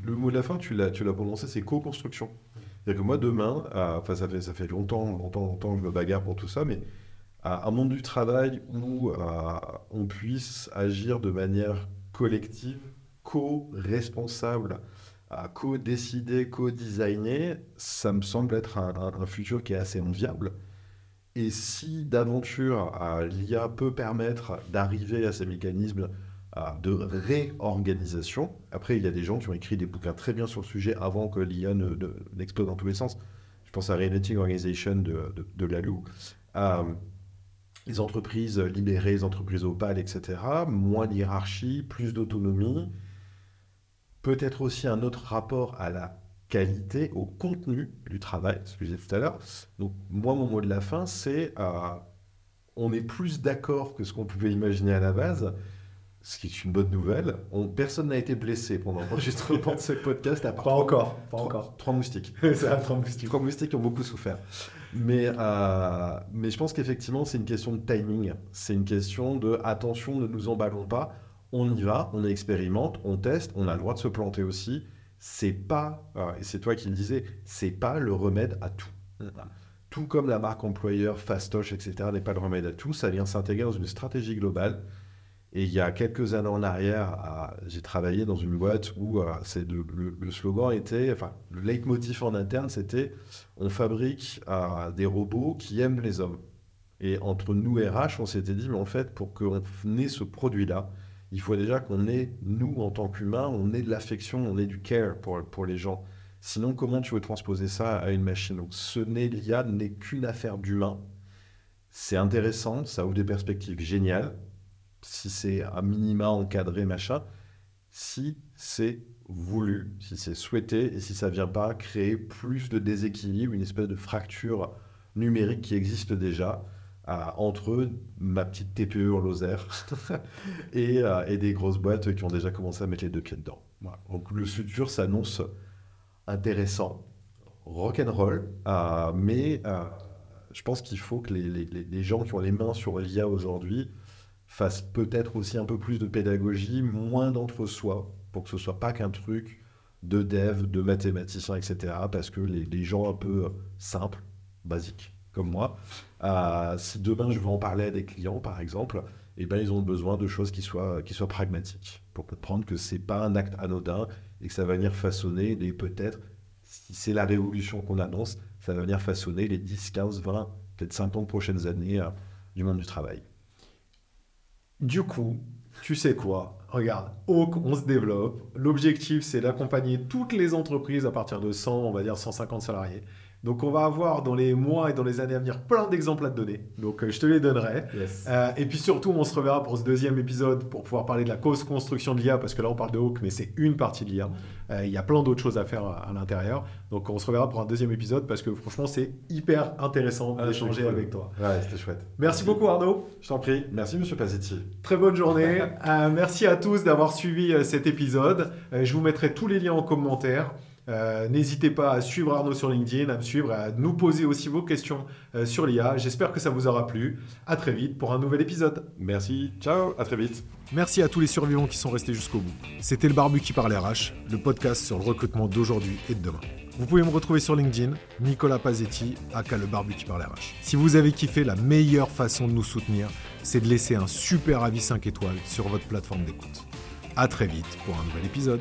le mot de la fin, tu l'as prononcé, c'est co-construction. C'est-à-dire que moi, demain, euh, enfin, ça, fait, ça fait longtemps, longtemps, longtemps que je me bagarre pour tout ça, mais un monde du travail où on puisse agir de manière collective, co-responsable, co-décider, co-designer, ça me semble être un, futur qui est assez enviable. Et si d'aventure l'IA peut permettre d'arriver à ces mécanismes de réorganisation, après il y a des gens qui ont écrit des bouquins très bien sur le sujet avant que l'IA n'explose dans tous les sens. Je pense à Relating Organization de, de, de Lalou les entreprises libérées, les entreprises opales, etc. Moins d'hierarchie, plus d'autonomie. Peut-être aussi un autre rapport à la qualité, au contenu du travail, ce que je disais tout à l'heure. Donc, moi, mon mot de la fin, c'est euh, on est plus d'accord que ce qu'on pouvait imaginer à la base, ce qui est une bonne nouvelle. On, personne n'a été blessé pendant l'enregistrement de ce podcast. À part pas encore, pas encore. Trois moustiques. trois moustiques. Trois moustiques ont beaucoup souffert. Mais, euh, mais je pense qu'effectivement, c'est une question de timing. C'est une question de attention, ne nous emballons pas. On y va, on expérimente, on teste, on a le droit de se planter aussi. C'est pas, euh, et c'est toi qui le disais, c'est pas le remède à tout. Tout comme la marque employeur, Fastoche, etc., n'est pas le remède à tout, ça vient s'intégrer dans une stratégie globale et il y a quelques années en arrière, j'ai travaillé dans une boîte où euh, le, slogan était, enfin, le leitmotiv en interne, c'était on fabrique euh, des robots qui aiment les hommes. Et entre nous RH, on s'était dit, mais en fait, pour qu'on ait ce produit-là, il faut déjà qu'on ait, nous, en tant qu'humains, on ait de l'affection, on ait du care pour, pour les gens. Sinon, comment tu veux transposer ça à une machine? Donc, ce n'est l'IA n'est qu'une affaire d'humain. C'est intéressant, ça ouvre des perspectives géniales si c'est à minima encadré, machin, si c'est voulu, si c'est souhaité et si ça vient pas créer plus de déséquilibre, une espèce de fracture numérique qui existe déjà euh, entre ma petite TPE en Lozère et, euh, et, des grosses boîtes qui ont déjà commencé à mettre les deux pieds dedans. Donc le futur s'annonce intéressant, rock'n'roll, euh, mais je pense qu'il faut que les, gens qui ont les mains sur l'IA aujourd'hui fasse peut-être aussi un peu plus de pédagogie, moins d'entre-soi, pour que ce soit pas qu'un truc de dev, de mathématiciens, etc. Parce que les, gens un peu euh, simples, basiques, comme moi, euh, si demain je veux en parler à des clients, par exemple, eh ben, ils ont besoin de choses qui soient, qui soient pragmatiques, pour comprendre que c'est pas un acte anodin et que ça va venir façonner les peut-être, si c'est la révolution qu'on annonce, ça va venir façonner les 10, 15, 20, peut-être 50 prochaines années euh, du monde du travail. Du coup, tu sais quoi? Regarde, Hawk, on se développe. L'objectif, c'est d'accompagner toutes les entreprises à partir de 100, on va dire 150 salariés, donc on va avoir dans les mois et dans les années à venir plein d'exemples à te donner. Donc euh, je te les donnerai. Euh, et puis surtout, on se reverra pour ce deuxième épisode pour pouvoir parler de la cause construction de l'IA, parce que là on parle de Hawk, mais c'est une partie de l'IA. Euh, il y a plein d'autres choses à faire à, l'intérieur. Donc on se reverra pour un deuxième épisode, parce que franchement c'est hyper intéressant ah, d'échanger avec toi. Ouais, c'était chouette. Merci, beaucoup Arnaud. Je t'en prie. Merci Monsieur Pazetti. Très bonne journée. merci à tous d'avoir suivi cet épisode. je vous mettrai tous les liens en commentaire. Euh, N'hésitez pas à suivre Arnaud sur LinkedIn, à me suivre, à nous poser aussi vos questions euh, sur l'IA. J'espère que ça vous aura plu. À très vite pour un nouvel épisode. Merci, ciao, à très vite. Merci à tous les survivants qui sont restés jusqu'au bout. C'était le Barbu qui parlait RH, le podcast sur le recrutement d'aujourd'hui et de demain. Vous pouvez me retrouver sur LinkedIn, Nicolas Pazetti, aka le Barbu qui parle RH. Si vous avez kiffé, la meilleure façon de nous soutenir, c'est de laisser un super avis 5 étoiles sur votre plateforme d'écoute. À très vite pour un nouvel épisode.